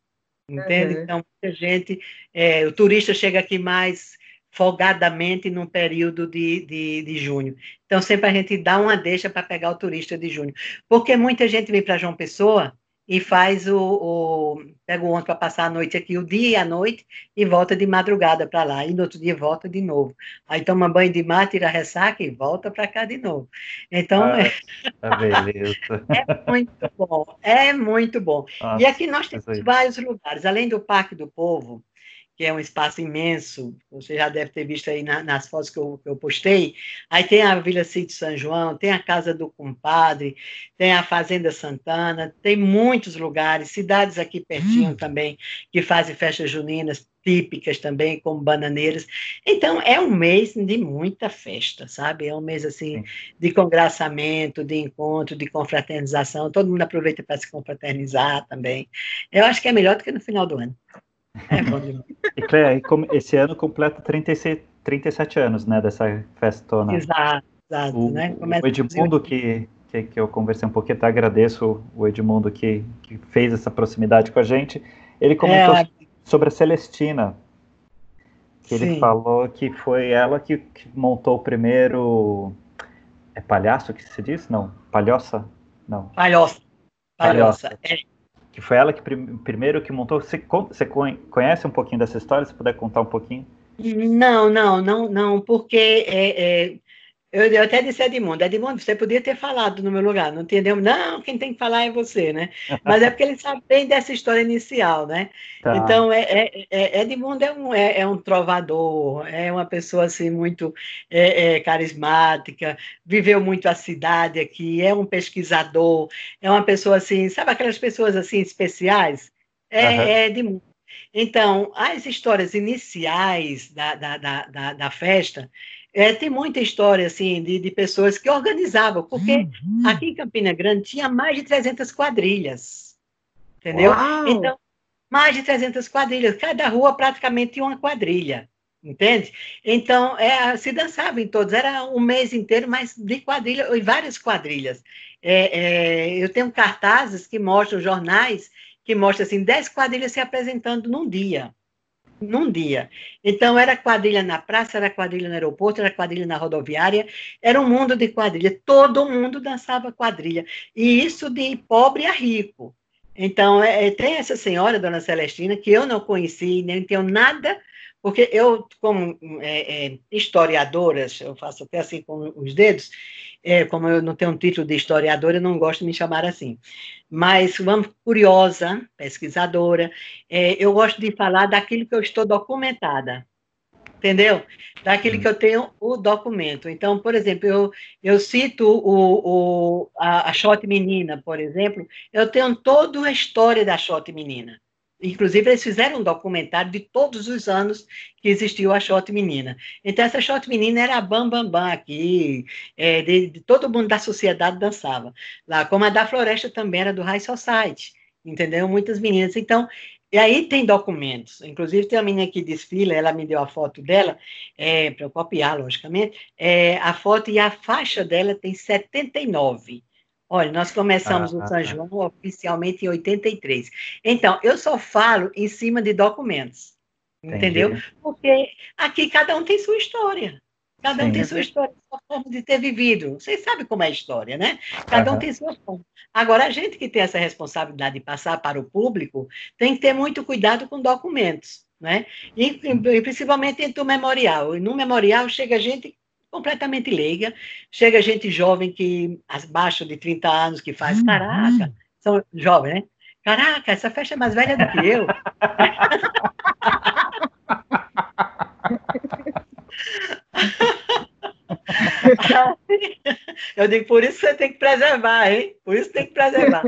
entende? Uhum. Então, muita gente, é, o turista chega aqui mais folgadamente num período de, de, de, junho. Então, sempre a gente dá uma deixa para pegar o turista de junho. Porque muita gente vem para João Pessoa e faz o, o pega o ônibus para passar a noite aqui, o dia e a noite, e volta de madrugada para lá, e no outro dia volta de novo. Aí toma banho de mar, tira ressaca e volta para cá de novo. Então, ah, é... beleza. é muito bom, é muito bom. Nossa, e aqui nós temos vários lugares, além do Parque do Povo, que é um espaço imenso, você já deve ter visto aí na, nas fotos que eu, que eu, postei. Aí tem a Vila Sítio São João, tem a Casa do Compadre, tem a Fazenda Santana, tem muitos lugares, cidades aqui pertinho hum. também, que fazem festas juninas típicas também, como bananeiras. Então, é um mês de muita festa, sabe? É um mês, assim, de congraçamento, de encontro, de confraternização. Todo mundo aproveita para se confraternizar também. Eu acho que é melhor do que no final do ano. É bom demais. E Cleia, esse ano completa 36, 37 anos, né, dessa festona. Exato, exato. O, né? o Edmundo que, que, que, eu conversei um pouquinho, até agradeço o Edmundo que, que fez essa proximidade com a gente. Ele comentou é, sobre a Celestina, que Sim. ele falou que foi ela que, que, montou o primeiro... É palhaço que se diz? Não, palhoça? Não. Palhoça. Palhoça. palhoça. É que foi ela que prim primeiro que montou. Você, você conhece um pouquinho dessa história? Se puder contar um pouquinho? Não, não, não, não, porque é, é, eu, eu até disse a Edmundo, Edmundo, você podia ter falado no meu lugar, não entendeu? Não, quem tem que falar é você, né? Mas é porque ele sabe bem dessa história inicial, né? Tá. Então, é, é, é, Edmundo é um, é, é, um trovador, é uma pessoa, assim, muito é, é, carismática, viveu muito a cidade aqui, é um pesquisador, é uma pessoa, assim, sabe aquelas pessoas, assim, especiais? É, uhum. é Edmundo. Então, as histórias iniciais da, da, da, da festa é, tem muita história assim de, de pessoas que organizavam, porque uhum. aqui em Campina Grande tinha mais de 300 quadrilhas, entendeu? Uau. Então, mais de 300 quadrilhas, cada rua praticamente tinha uma quadrilha, entende? Então, é, se dançava em todos, era um mês inteiro, mas de quadrilha, e várias quadrilhas. É, é, eu tenho cartazes que mostram, jornais, que mostram assim, 10 quadrilhas se apresentando num dia num dia. Então, era quadrilha na praça, era quadrilha no aeroporto, era quadrilha na rodoviária, era um mundo de quadrilha. Todo mundo dançava quadrilha. E isso de pobre a rico. Então, é, é tem essa senhora, Dona Celestina, que eu não conheci, nem tenho nada porque eu, como é, é, historiadora, eu faço até assim com os dedos, é, como eu não tenho um título de historiadora, eu não gosto de me chamar assim. Mas, vamos, curiosa, pesquisadora, é, eu gosto de falar daquilo que eu estou documentada, entendeu? Daquilo que eu tenho o documento. Então, por exemplo, eu, eu cito o, o, a, a Shot Menina, por exemplo, eu tenho toda a história da Shot Menina. Inclusive, eles fizeram um documentário de todos os anos que existiu a Shot Menina. Então, essa Shot Menina era a bam, bam, bam aqui, é, de, de, todo mundo da sociedade dançava. Lá, como a da Floresta também era do High Society, entendeu? Muitas meninas. Então, E aí tem documentos. Inclusive, tem uma menina que desfila, ela me deu a foto dela, é, para eu copiar, logicamente. É, a foto e a faixa dela tem 79. Olha, nós começamos ah, o São ah, João oficialmente em 83. Então, eu só falo em cima de documentos. Entendeu? Entendi. Porque aqui cada um tem sua história. Cada Sim. um tem sua história, sua forma de ter vivido. Vocês sabem como é a história, né? Cada uhum. um tem sua forma. Agora, a gente que tem essa responsabilidade de passar para o público tem que ter muito cuidado com documentos, né? E, e principalmente dentro do memorial. E no memorial chega gente completamente leiga, chega gente jovem que, abaixo de 30 anos, que faz, uhum. caraca, são jovens, né? Caraca, essa festa é mais velha do que eu. Eu digo, por isso você tem que preservar, hein? Por isso tem que preservar.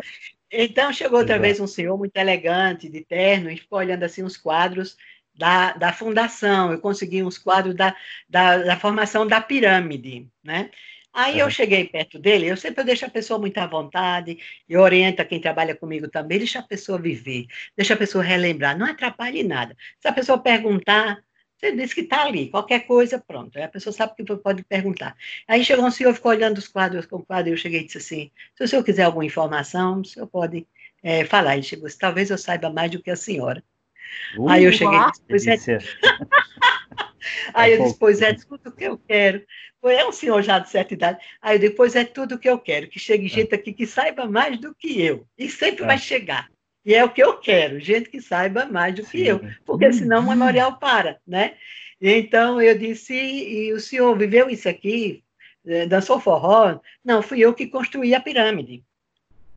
Então chegou outra vez um senhor muito elegante, de terno, e ficou olhando assim os quadros da, da fundação. Eu consegui uns quadros da, da, da formação da pirâmide, né? Aí eu cheguei perto dele, eu sempre deixo a pessoa muito à vontade, eu oriento quem trabalha comigo também, deixa a pessoa viver, deixa a pessoa relembrar, não atrapalhe nada. Se a pessoa perguntar, você disse que está ali, qualquer coisa, pronto. Aí a pessoa sabe que pode perguntar. Aí chegou um senhor, ficou olhando os quadros com o quadro, e eu cheguei e disse assim: se o senhor quiser alguma informação, o senhor pode é, falar. Ele chegou, talvez eu saiba mais do que a senhora. Aí eu cheguei e disse, pois é. Aí eu disse, pois é, tudo o que eu quero. É um senhor já de certa idade. Aí eu disse, pois é tudo o que eu quero, que chegue é. gente aqui que saiba mais do que eu. E sempre é. vai chegar. E é o que eu quero, gente que saiba mais do Sim. que eu, porque senão o memorial para, né? Então eu disse, e o senhor viveu isso aqui, eh, dançou forró? Não, fui eu que construí a pirâmide.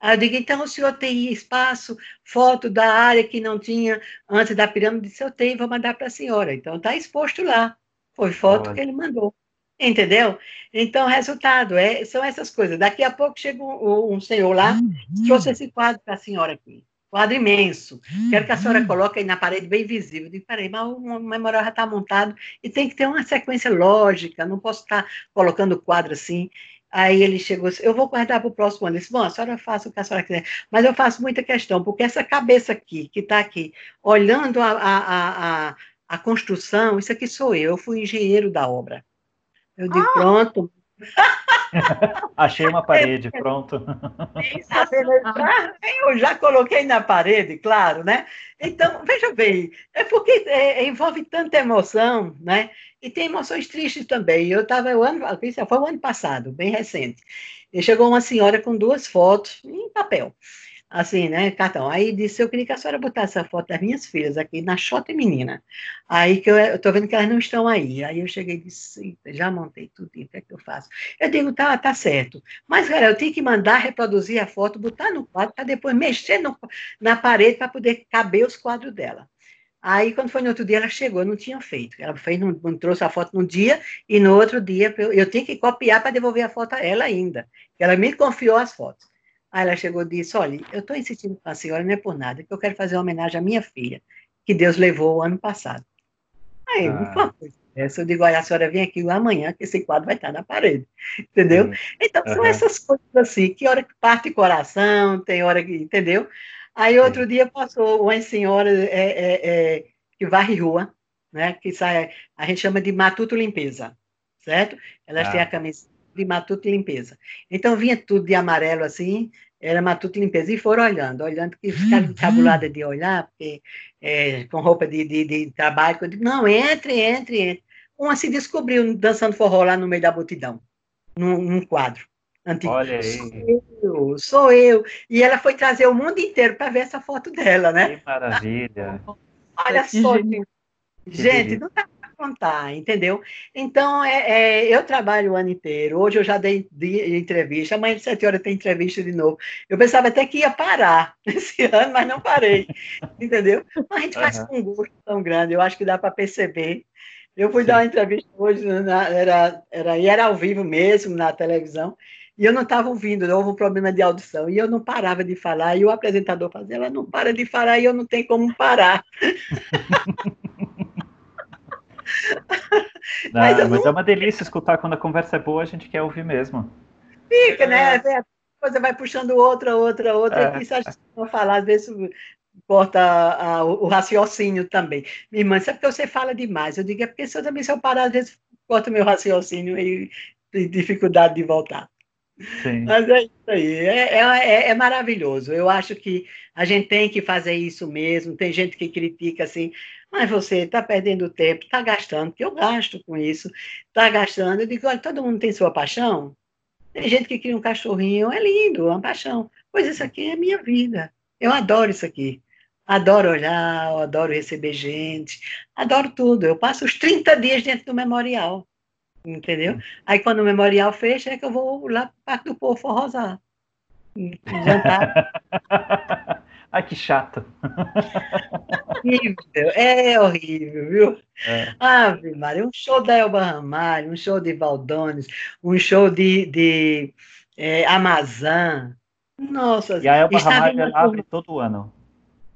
Aí eu digo, então o senhor tem espaço, foto da área que não tinha antes da pirâmide? Disse, eu tenho, vou mandar para a senhora. Então está exposto lá. Foi foto Olha. que ele mandou. Entendeu? Então, resultado, é, são essas coisas. Daqui a pouco chega um, um senhor lá, uhum. trouxe esse quadro para a senhora aqui quadro imenso. Quero que a senhora uhum. coloque aí na parede bem visível. Eu digo, peraí, mas o memorial já está montado e tem que ter uma sequência lógica, não posso estar colocando o quadro assim. Aí ele chegou assim, eu vou guardar para o próximo ano. Ele disse, bom, a senhora faça o que a senhora quiser, mas eu faço muita questão, porque essa cabeça aqui, que está aqui, olhando a, a, a, a, construção, isso aqui sou eu, eu fui engenheiro da obra. Eu digo, ah. pronto, Achei uma parede, pronto. Eu já coloquei na parede, claro, né? Então, veja bem, é porque é, envolve tanta emoção, né? E tem emoções tristes também. Eu estava, o ano, foi o ano passado, bem recente. E chegou uma senhora com duas fotos em papel assim, né, cartão. Aí disse, eu queria que a senhora botasse a foto das minhas filhas aqui na Xota Menina. Aí que eu, estou vendo que elas não estão aí. Aí eu cheguei e disse, já montei tudo, o que é que eu faço? Eu digo, tá, tá certo. Mas, cara, eu tenho que mandar reproduzir a foto, botar no quadro, para depois mexer no, na parede para poder caber os quadros dela. Aí, quando foi no outro dia, ela chegou, eu não tinha feito. Ela fez, não, não trouxe a foto no dia, e no outro dia eu, eu tinha que copiar para devolver a foto a ela ainda. Ela me confiou as fotos. Aí ela chegou e disse: Olha, eu estou insistindo com a senhora, não é por nada, que eu quero fazer uma homenagem à minha filha, que Deus levou o ano passado. Aí, ah. essa, eu digo: Olha, a senhora vem aqui amanhã, que esse quadro vai estar na parede. Entendeu? Hum. Então, são uhum. essas coisas assim, que hora que parte coração, tem hora que. Entendeu? Aí, outro dia, passou uma senhora é, é, é, que varre rua, né? Que sai, a gente chama de matuto limpeza, certo? Elas ah. têm a camisa de matuto limpeza. Então vinha tudo de amarelo assim, era matuto limpeza. E foram olhando, olhando, que ficaram uhum. encabuladas de olhar, porque, é, com roupa de, de, de, trabalho. Eu digo, não, entre, entre, entre. Uma se descobriu dançando forró lá no meio da multidão, num, num quadro. Antigo. Olha aí. Sou eu, sou eu. E ela foi trazer o mundo inteiro para ver essa foto dela, né? Que maravilha. Olha só, gente, gente não está contar, entendeu? Então, é, é, eu trabalho o ano inteiro. Hoje eu já dei, dei entrevista, amanhã de sete horas tem entrevista de novo. Eu pensava até que ia parar esse ano, mas não parei, entendeu? Mas a gente faz uhum. com um gosto tão grande, eu acho que dá para perceber. Eu fui Sim. dar uma entrevista hoje, na, era, era, e era ao vivo mesmo, na televisão, e eu não estava ouvindo, houve um problema de audição, e eu não parava de falar, e o apresentador fazia, ela não para de falar, e eu não tenho como parar. Não, mas, mas não... é uma delícia escutar quando a conversa é boa, a gente quer ouvir mesmo. Fica, né? É. A coisa vai puxando outra, outra, outra, é. e se a gente não falar, às vezes corta a, a, o raciocínio também. Minha irmã, sabe porque você fala demais? Eu digo, é porque se eu também, se eu parar, às vezes corta meu raciocínio e tem dificuldade de voltar. Sim. Mas é isso aí, é, é, é, é, maravilhoso. Eu acho que a gente tem que fazer isso mesmo. Tem gente que critica assim, mas você está perdendo tempo, está gastando, porque eu gasto com isso, está gastando. Eu digo, olha, todo mundo tem sua paixão. Tem gente que cria um cachorrinho, é lindo, é uma paixão. Pois isso aqui é minha vida. Eu adoro isso aqui. Adoro olhar, adoro receber gente, adoro tudo. Eu passo os 30 dias dentro do memorial entendeu? Aí quando o memorial fecha, é que eu vou lá para o Parque do Povo forrosar. Jantar. Ai, que chato. Horrível, é horrível, viu? É. Ave Maria, um show da Elba Ramalho, um show de Valdones, um show de, de é, Amazã. Nossa, e a Elba Ramalho ela abre todo ano.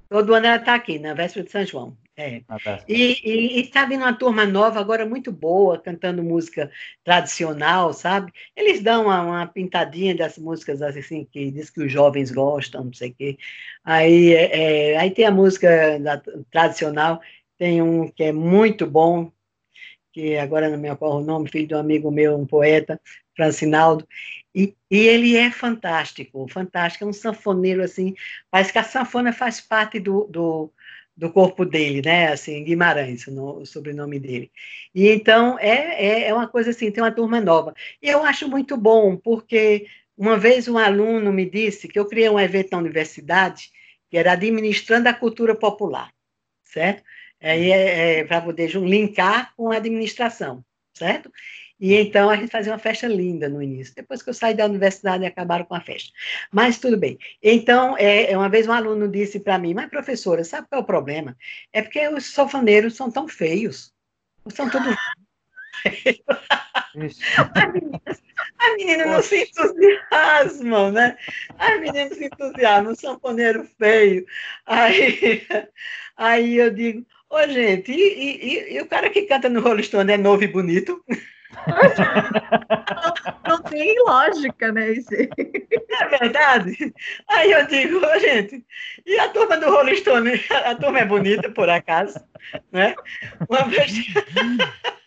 Todo ano ela está aqui, na véspera de São João. É. Tá. E, e, está vindo uma turma nova agora muito boa, cantando música tradicional, sabe? Eles dão uma, uma pintadinha das músicas assim que diz que os jovens gostam, não sei o quê. Aí, é, é, aí tem a música da, tradicional, tem um que é muito bom, que agora não me ocorre o nome, filho de um amigo meu, um poeta, Francinaldo, e, e, ele é fantástico, fantástico, é um sanfoneiro assim, parece que a sanfona faz parte do, do do corpo dele, né? Assim, Guimarães, o, sobrenome dele. E então é, é, é uma coisa assim, tem uma turma nova. E eu acho muito bom, porque uma vez um aluno me disse que eu criei um evento na universidade que era administrando a cultura popular, certo? Aí é, é para poder linkar com a administração, certo? E então a gente fazia uma festa linda no início. Depois que eu saí da universidade, acabaram com a festa. Mas tudo bem. Então, é, é uma vez um aluno disse para mim, mas professora, sabe qual é o problema? É porque os sofaneiros são tão feios. São todos. As meninas, as meninas não se entusiasmam, né? As meninas se entusiasmam, sanfoneiro feio. Aí, aí eu digo, ô gente, e, e, e, o cara que canta no Rolling Stone é novo e bonito? Não, não, tem lógica, né? Esse... É verdade. Aí eu digo, gente, e a turma do Rolling Stone? A turma é bonita, por acaso, né? Uma vez,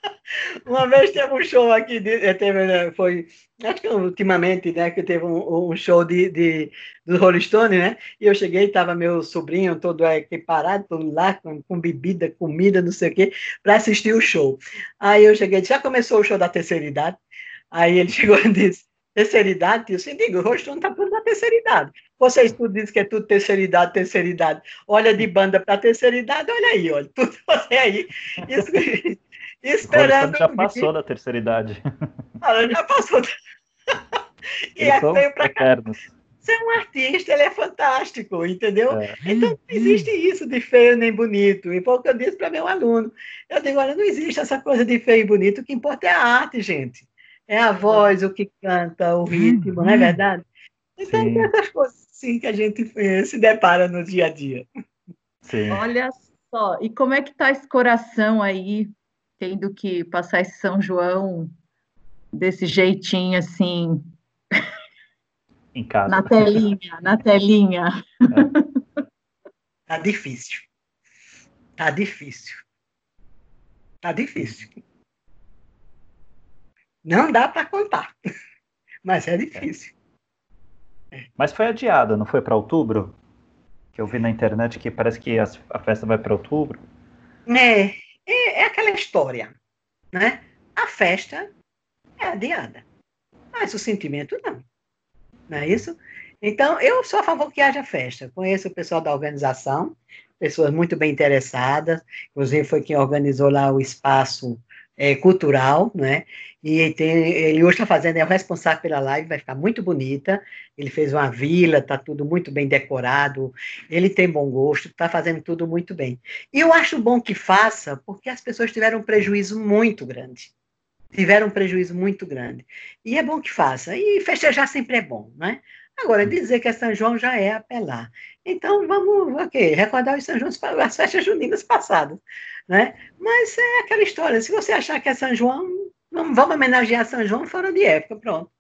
uma vez teve um show aqui, de, teve, né, foi acho que ultimamente, né, que teve um, um show de, de, do Rolling Stone, né, e eu cheguei, estava meu sobrinho todo equiparado, todo lá, com, com, bebida, comida, não sei o quê, para assistir o show. Aí eu cheguei, já começou o show da terceira idade? Aí ele chegou e disse, terceira idade? Eu disse, digo, o Rolling Stone está tudo na terceira idade. Vocês tudo dizem que é tudo terceira idade, terceira idade. Olha de banda para terceira idade, olha aí, olha, tudo você aí. Isso, esperando. já passou da terceira idade. Ela já passou. e Eles são eternos. Ser um artista, ele é fantástico, entendeu? É. Então, não existe isso de feio nem bonito. E foi o que eu disse para meu aluno. Eu digo, olha, não existe essa coisa de feio e bonito, o que importa é a arte, gente. É a voz, o que canta, o ritmo, não é verdade? Então, Sim. tem essas coisas assim que a gente eh, se depara no dia a dia. Sim. Olha só, e como é que está esse coração aí tendo que passar esse São João desse jeitinho assim. Em casa. Na telinha, na telinha. É. Tá difícil. Tá difícil. Tá difícil. Não dá para contar, mas é difícil. É. Mas foi adiada, não foi para outubro? Que eu vi na internet que parece que a, a festa vai para outubro. É, é, é aquela história, né? A festa é adiada, mas o sentimento não. Não é isso? Então, eu sou a favor que haja festa. Conheço o pessoal da organização, pessoas muito bem interessadas, inclusive foi quem organizou lá o espaço é, cultural, né? E tem, ele hoje está fazendo, é o responsável pela live, vai ficar muito bonita. Ele fez uma vila, está tudo muito bem decorado. Ele tem bom gosto, está fazendo tudo muito bem. E eu acho bom que faça, porque as pessoas tiveram um prejuízo muito grande. Tiveram um prejuízo muito grande. E é bom que faça. E festejar sempre é bom, né? Agora, dizer que é São João já é apelar. Então, vamos, ok, recordar os São João, as festas juninas passadas, né? Mas é aquela história, se você achar que é São João, vamos, vamos homenagear São João fora de época, pronto.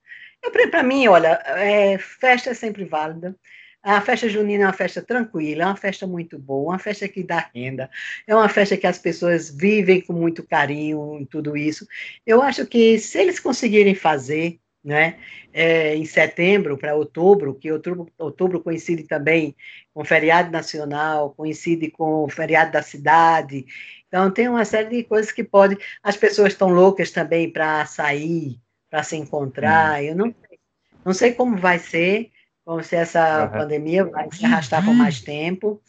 Para mim, olha, é, festa é sempre válida, A festa junina é uma festa tranquila, é uma festa muito boa, uma festa que dá renda, é uma festa que as pessoas vivem com muito carinho em tudo isso. Eu acho que se eles conseguirem fazer, né, é, em setembro para outubro, que outubro, outubro coincide também com feriado nacional, coincide com o feriado da cidade, então tem uma série de coisas que pode. As pessoas estão loucas também para sair, para se encontrar. Hum. Eu não sei, não sei como vai ser, como se essa uhum. pandemia vai se arrastar por mais tempo.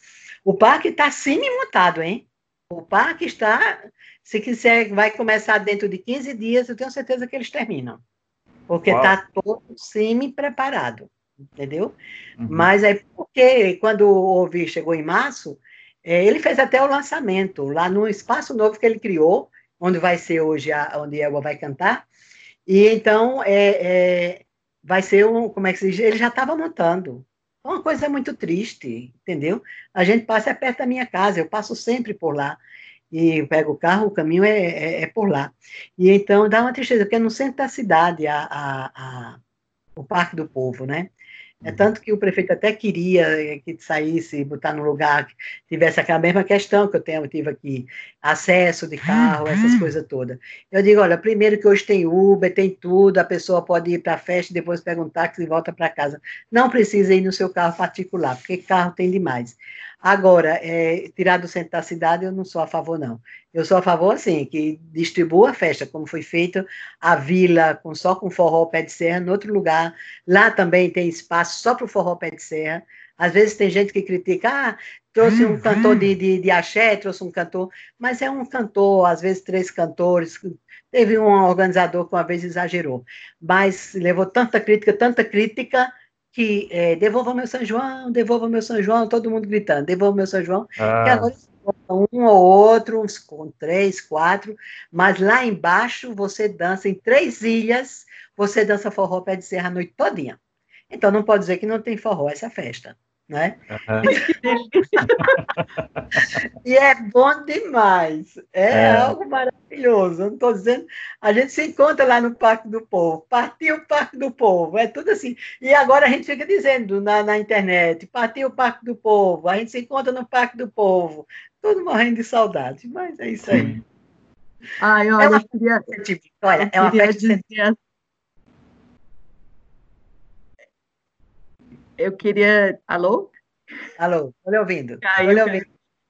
O parque está semi-montado, hein? O parque está, se quiser, vai começar dentro de 15 dias, eu tenho certeza que eles terminam. Porque está todo semi-preparado, entendeu? Uhum. Mas é porque quando o Ouvir chegou em março, é, ele fez até o lançamento lá no espaço novo que ele criou, onde vai ser hoje, a, onde a Elba vai cantar. E então é, é, vai ser um, como é que se diz? Ele já estava montando. É uma coisa muito triste, entendeu? A gente passa perto da minha casa, eu passo sempre por lá e pego o carro, o caminho é, é, é, por lá. E então dá uma tristeza, porque é no centro da cidade a, a, a, o Parque do Povo, né? É tanto que o prefeito até queria eh, que saísse, botar num lugar que tivesse aquela mesma questão que eu tenho, tive aqui, acesso de carro, essas uhum. coisas todas. Eu digo, olha, primeiro que hoje tem Uber, tem tudo, a pessoa pode ir para a festa, depois pega um táxi e volta para casa. Não precisa ir no seu carro particular, porque carro tem demais. Agora, é, tirar do centro da cidade, eu não sou a favor, não. Eu sou a favor, assim, que distribua a festa, como foi feito a vila, com, só com forró pé de serra, em outro lugar. Lá também tem espaço só para o forró pé de serra. Às vezes tem gente que critica, ah, trouxe um cantor de, de, de axé, trouxe um cantor, mas é um cantor, às vezes três cantores. Teve um organizador que uma vez exagerou, mas levou tanta crítica, tanta crítica, que é, devolva meu São João, devolva meu São João, todo mundo gritando, devolva meu São João, ah. que agora um ou outro, uns com três, quatro, mas lá embaixo você dança em três ilhas, você dança forró pé de serra a noite todinha. Então não pode dizer que não tem forró essa festa né? Uhum. e é bom demais, é, é. algo maravilhoso. Eu não estou dizendo, a gente se encontra lá no Parque do Povo, partiu o Parque do Povo, é tudo assim. E agora a gente fica dizendo na, na internet, partiu o Parque do Povo, a gente se encontra no Parque do Povo, todo morrendo de saudade, mas é isso aí. Ai, olha, é uma, eu queria, olha, é uma festa dizer eu queria. Alô? Alô, estou lhe ouvindo. Ah, eu, ouvindo.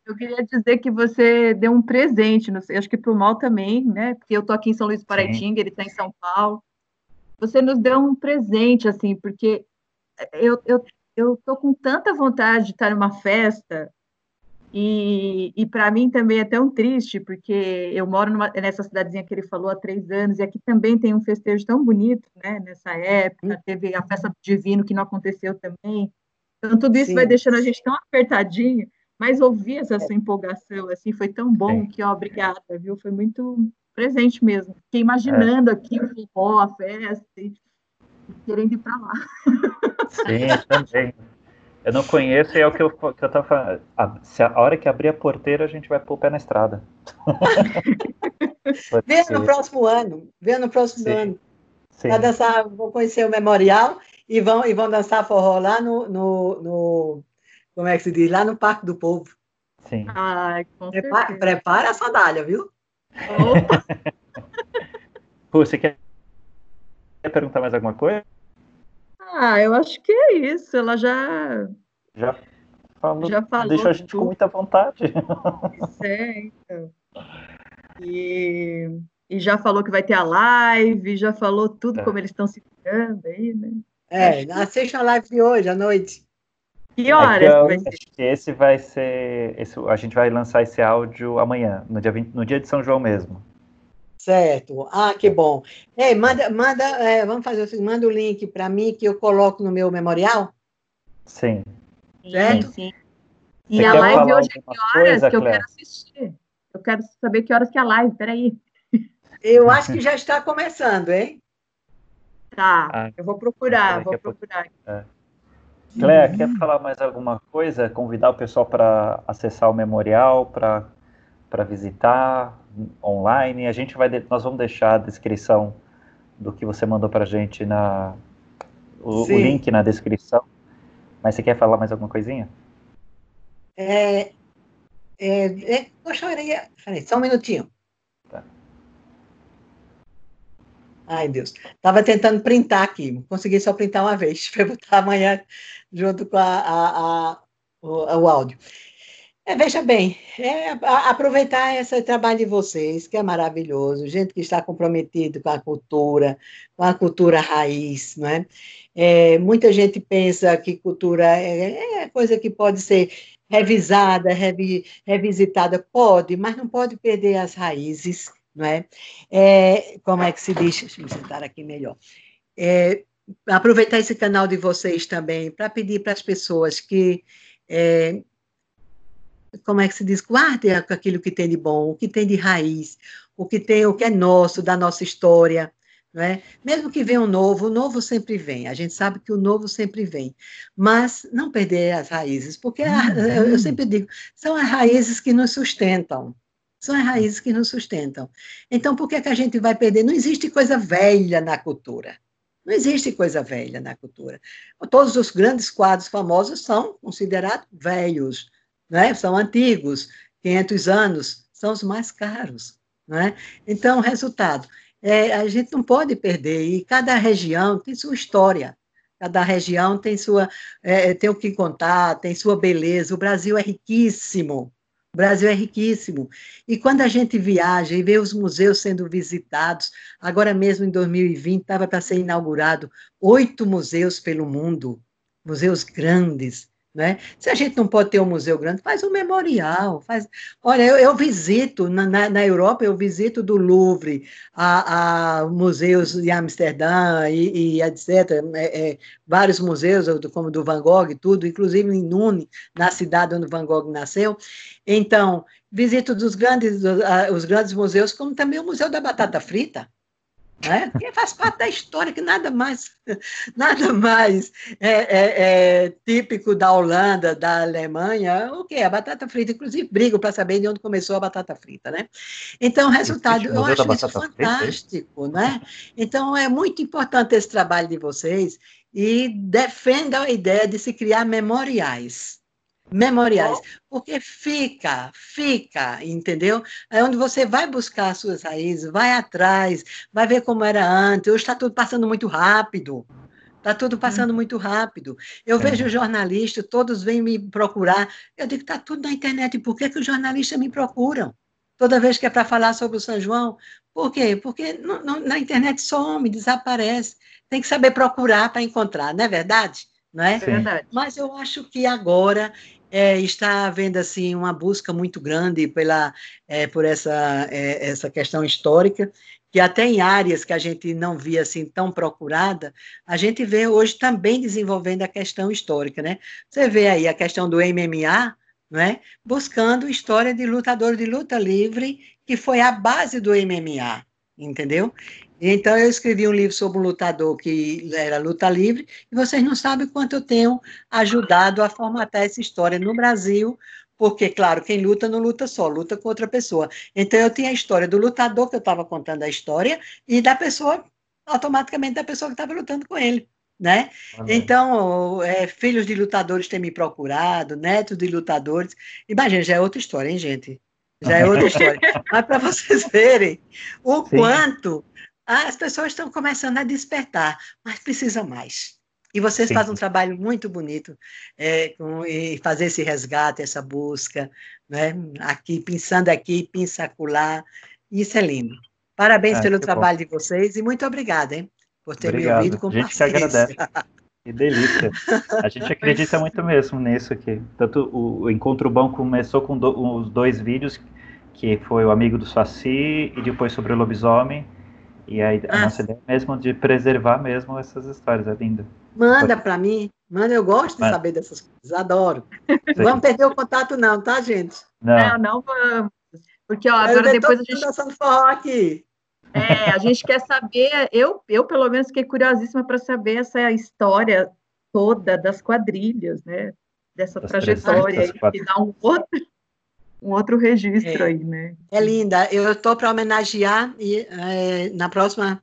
eu queria dizer que você deu um presente, sei, acho que para o Mal também, né? Porque eu estou aqui em São Luís do Paraitinga, ele está em São Paulo. Você nos deu um presente, assim, porque eu, eu, eu tô com tanta vontade de estar numa festa e, e para mim também é tão triste, porque eu moro numa, nessa cidadezinha que ele falou há três anos, e aqui também tem um festejo tão bonito, né? Nessa época, teve a festa do Divino, que não aconteceu também. Então, tudo isso Sim. vai deixando a gente tão apertadinho, mas ouvir essa sua empolgação, assim, foi tão bom Sim. que, ó, obrigada, viu? Foi muito presente mesmo. Fiquei imaginando é. aqui o forró, a festa, e querendo ir para lá. Sim, também. Eu não conheço e é o que eu, que eu tava falando. A, se a, a, hora que abrir a porteira, a gente vai pôr o pé na estrada. Venha no próximo ano. Venha no próximo Sim. ano. Sim. dançar, vou conhecer o memorial e vão, e vão dançar forró lá no, no, no, Como é que se diz? Lá no Parque do Povo. Sim. Ai, com prepara, prepara a sandália, viu? Pô, você quer perguntar mais alguma coisa? Ah, eu acho que é isso. Ela já. Já falou. Já falou deixou a gente tudo. com muita vontade. É, então. E, e já falou que vai ter a live, já falou tudo é. como eles estão se ficando aí, né? É, assista a live de hoje à noite. Que horas é que, vai ser? Esse vai ser. Esse, a gente vai lançar esse áudio amanhã, no dia, 20, no dia de São João mesmo. Certo. Ah, que bom. Ei, manda, manda é, vamos fazer assim, manda o link para mim que eu coloco no meu memorial. Sim. Certo? Sim, sim. E Você a live hoje é que horas coisa, que eu quero assistir? Eu quero saber que horas que é a live, peraí. Eu acho que já está começando, hein? Tá, ah, eu vou procurar, vou procurar. É. Cléa, quer falar mais alguma coisa? Convidar o pessoal para acessar o memorial, para visitar? Online. A gente vai, nós vamos deixar a descrição do que você mandou para a gente na o, o, link na descrição. Mas você quer falar mais alguma coisinha? É, é, é, gostaria. Só um minutinho. Tá. Ai, Deus. Estava tentando printar aqui, consegui só printar uma vez, para botar amanhã junto com a, a, a o, o áudio. É, veja bem, é, aproveitar esse trabalho de vocês, que é maravilhoso, gente que está comprometido com a cultura, com a cultura raiz, não é? é muita gente pensa que cultura é, é coisa que pode ser revisada, revi, revisitada, pode, mas não pode perder as raízes, não é? é como é que se diz? Deixa eu me sentar aqui melhor. É, aproveitar esse canal de vocês também para pedir para as pessoas que é, como é que se diz, guarde aquilo que tem de bom, o que tem de raiz, o que tem, o que é nosso, da nossa história, é? Mesmo que venha um novo, o novo sempre vem. A gente sabe que o novo sempre vem. Mas não perder as raízes, porque a, eu uhum. sempre digo, são as raízes que nos sustentam. São as raízes que nos sustentam. Então, por que, que a gente vai perder? Não existe coisa velha na cultura. Não existe coisa velha na cultura. Todos os grandes quadros famosos são considerados velhos né? são antigos, 500 anos, são os mais caros. Né? Então, resultado, é, a gente não pode perder, e cada região tem sua história, cada região tem, sua, é, tem o que contar, tem sua beleza, o Brasil é riquíssimo, o Brasil é riquíssimo. E quando a gente viaja e vê os museus sendo visitados, agora mesmo em 2020 estava para ser inaugurado oito museus pelo mundo, museus grandes, né? Se a gente não pode ter um museu grande, faz um memorial. Faz... Olha, eu, eu visito, na, na, na, Europa, eu visito do Louvre, a, a museus de Amsterdã e, e etc., é, é, vários museus, como do Van Gogh e tudo, inclusive em Nune, na cidade onde Van Gogh nasceu. Então, visito dos grandes, os grandes museus, como também o Museu da Batata Frita, né? Porque faz parte da história que nada mais, nada mais é, é, é típico da Holanda, da Alemanha, o que a batata frita. Inclusive brigo para saber de onde começou a batata frita, né? Então, resultado, eu acho isso fantástico, né? Então é muito importante esse trabalho de vocês e defenda a ideia de se criar memoriais memoriais, porque fica, fica, entendeu? É onde você vai buscar as suas raízes, vai atrás, vai ver como era antes. Hoje está tudo passando muito rápido. Está tudo passando hum. muito rápido. Eu é. vejo jornalistas, todos vêm me procurar. Eu digo, está tudo na internet. Por que, que os jornalistas me procuram? Toda vez que é para falar sobre o São João. Por quê? Porque na internet some, desaparece. Tem que saber procurar para encontrar, não é verdade? Não é? é verdade. Mas eu acho que agora é, está havendo assim uma busca muito grande pela é, por essa é, essa questão histórica que até em áreas que a gente não via assim tão procurada a gente vê hoje também desenvolvendo a questão histórica né? Você vê aí a questão do MMA não é? Buscando história de lutador de luta livre que foi a base do MMA entendeu então, eu escrevi um livro sobre um lutador que era luta livre, e vocês não sabem quanto eu tenho ajudado a formatar essa história no Brasil, porque, claro, quem luta não luta só, luta com outra pessoa. Então, eu tinha a história do lutador, que eu estava contando a história, e da pessoa, automaticamente, da pessoa que estava lutando com ele. Né? Então, é, filhos de lutadores têm me procurado, netos de lutadores. Imagina, já é outra história, hein, gente? Já é outra história. Mas para vocês verem o Sim. quanto as pessoas estão começando a despertar, mas precisa mais. E vocês Sim. fazem um trabalho muito bonito é, com, e fazer esse resgate, essa busca, né? aqui, pensando aqui, pensa acolá, isso é lindo. Parabéns ah, pelo trabalho bom. de vocês e muito obrigada, hein, por ter Obrigado. me ouvido com A gente paciência. que agradece. Que delícia. A gente acredita muito mesmo nisso aqui. Tanto o, o Encontro Bom começou com do, os dois vídeos, que foi o Amigo do Saci e depois sobre o lobisomem. E aí a ah. nossa ideia é mesmo de preservar mesmo essas histórias, é linda. Manda para mim, manda, eu gosto de saber dessas coisas, adoro. Não vamos perder o contato não, tá, gente? Não, não, não vamos. Porque ó, agora depois a gente... dançando forró aqui. É, a gente quer saber, eu, eu pelo menos fiquei curiosíssima para saber essa história toda das quadrilhas, né? Dessa das trajetória aí, que dá um outro, um outro registro é, aí, né? É linda. Eu estou para homenagear e é, na próxima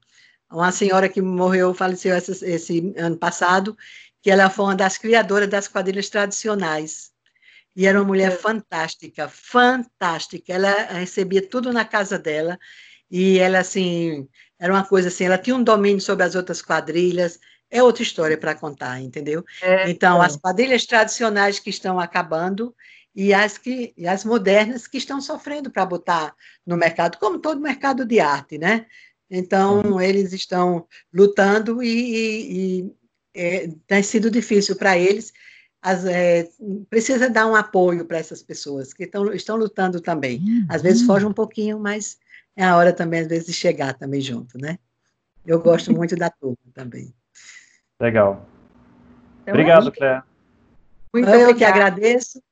uma senhora que morreu, faleceu esse, esse ano passado, que ela foi uma das criadoras das quadrilhas tradicionais. E era uma mulher fantástica, fantástica. Ela recebia tudo na casa dela e ela assim era uma coisa assim. Ela tinha um domínio sobre as outras quadrilhas. É outra história para contar, entendeu? É, então, é. as quadrilhas tradicionais que estão acabando e as que e as modernas que estão sofrendo para botar no mercado, como todo mercado de arte, né? Então, eles estão lutando e, e, e é, tem sido difícil para eles. As, é, precisa dar um apoio para essas pessoas que tão, estão lutando também. Uhum. Às vezes foge um pouquinho, mas é a hora também, às vezes, de chegar também junto, né? Eu gosto muito da turma também. Legal. Então, Obrigado, Cléa. Muito eu obrigado. que agradeço.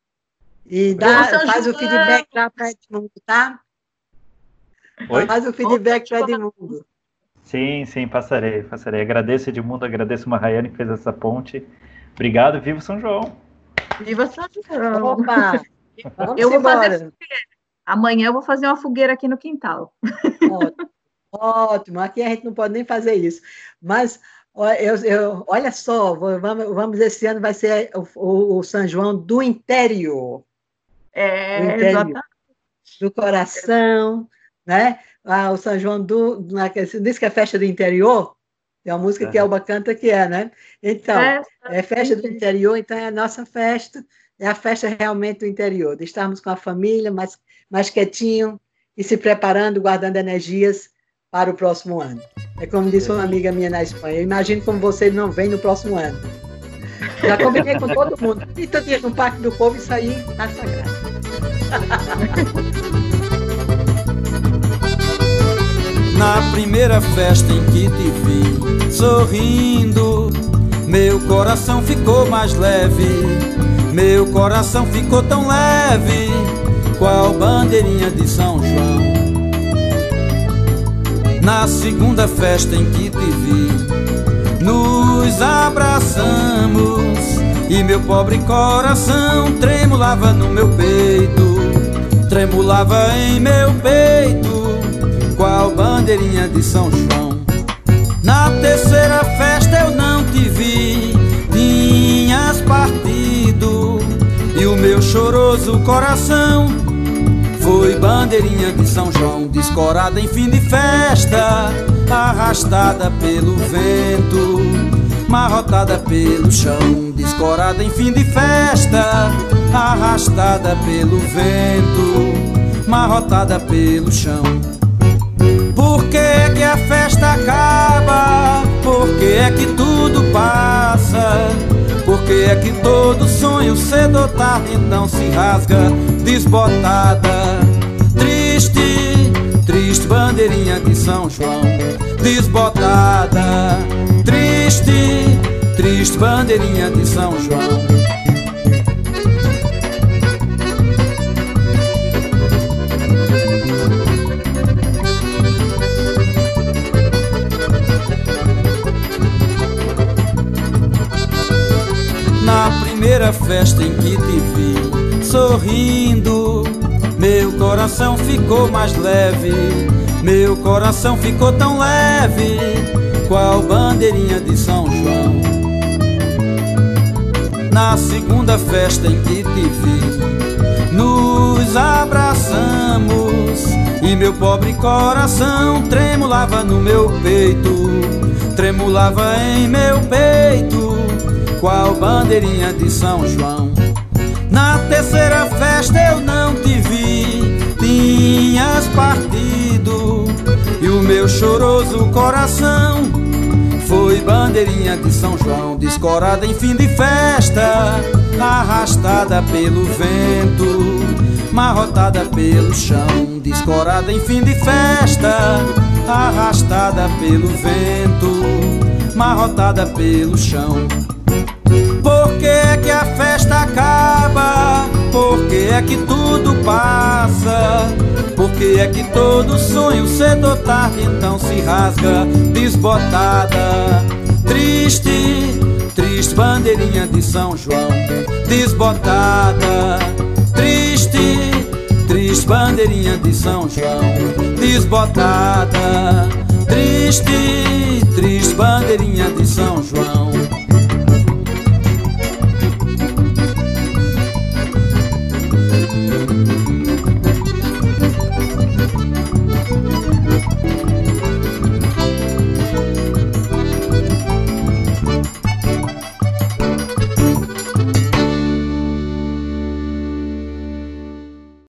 E dá, faz o feedback lá para Edmundo, tá? Oi? Faz o feedback para Edmundo. Sim, sim, passarei, passarei. Agradeço Edmundo, agradeço a Rayane que fez essa ponte. Obrigado, viva São João. Viva São João. Opa! eu vou fazer Amanhã eu vou fazer uma fogueira aqui no quintal. Ótimo. Ótimo. Aqui a gente não pode nem fazer isso. Mas eu, eu, olha só, vamos, vamos, esse ano vai ser o, o, o São João do interior. É, do, interior, do coração, né? ah, o São João do. Diz que é festa do interior? Tem uma música é. que Elba canta que é, né? Então, é, é festa do interior, então é a nossa festa, é a festa realmente do interior, de estarmos com a família mais, mais quietinho e se preparando, guardando energias para o próximo ano. É como disse uma amiga minha na Espanha, eu imagino como você não vem no próximo ano. Já combinei com todo mundo. 30 dias no Parque do Povo, isso aí está sagrado. Na primeira festa em que te vi sorrindo, meu coração ficou mais leve. Meu coração ficou tão leve, qual bandeirinha de São João. Na segunda festa em que te vi, nos abraçamos e meu pobre coração tremulava no meu peito, tremulava em meu peito qual bandeirinha de São João. Na terceira festa eu não te vi, tinhas partido, e o meu choroso coração foi bandeirinha de São João, descorada em fim de festa, arrastada pelo vento, marrotada pelo chão, descorada em fim de festa, arrastada pelo vento, marrotada pelo chão. Por que é que a festa acaba? Por que é que tudo passa? Por que é que todo sonho cedo ou tarde então se rasga desbotada? Triste, triste bandeirinha de São João desbotada. Triste, triste bandeirinha de São João primeira festa em que te vi sorrindo, meu coração ficou mais leve. Meu coração ficou tão leve, qual bandeirinha de São João. Na segunda festa em que te vi, nos abraçamos e meu pobre coração tremulava no meu peito, tremulava em meu peito qual bandeirinha de São João. Na terceira festa eu não te vi, tinhas partido, e o meu choroso coração foi bandeirinha de São João, descorada em fim de festa, arrastada pelo vento, marrotada pelo chão, descorada em fim de festa, arrastada pelo vento, marrotada pelo chão. Por que é que a festa acaba? Por que é que tudo passa? Por que é que todo sonho cedo ou tarde então se rasga desbotada? Triste, triste bandeirinha de São João desbotada. Triste, triste bandeirinha de São João desbotada. Triste, triste bandeirinha de São João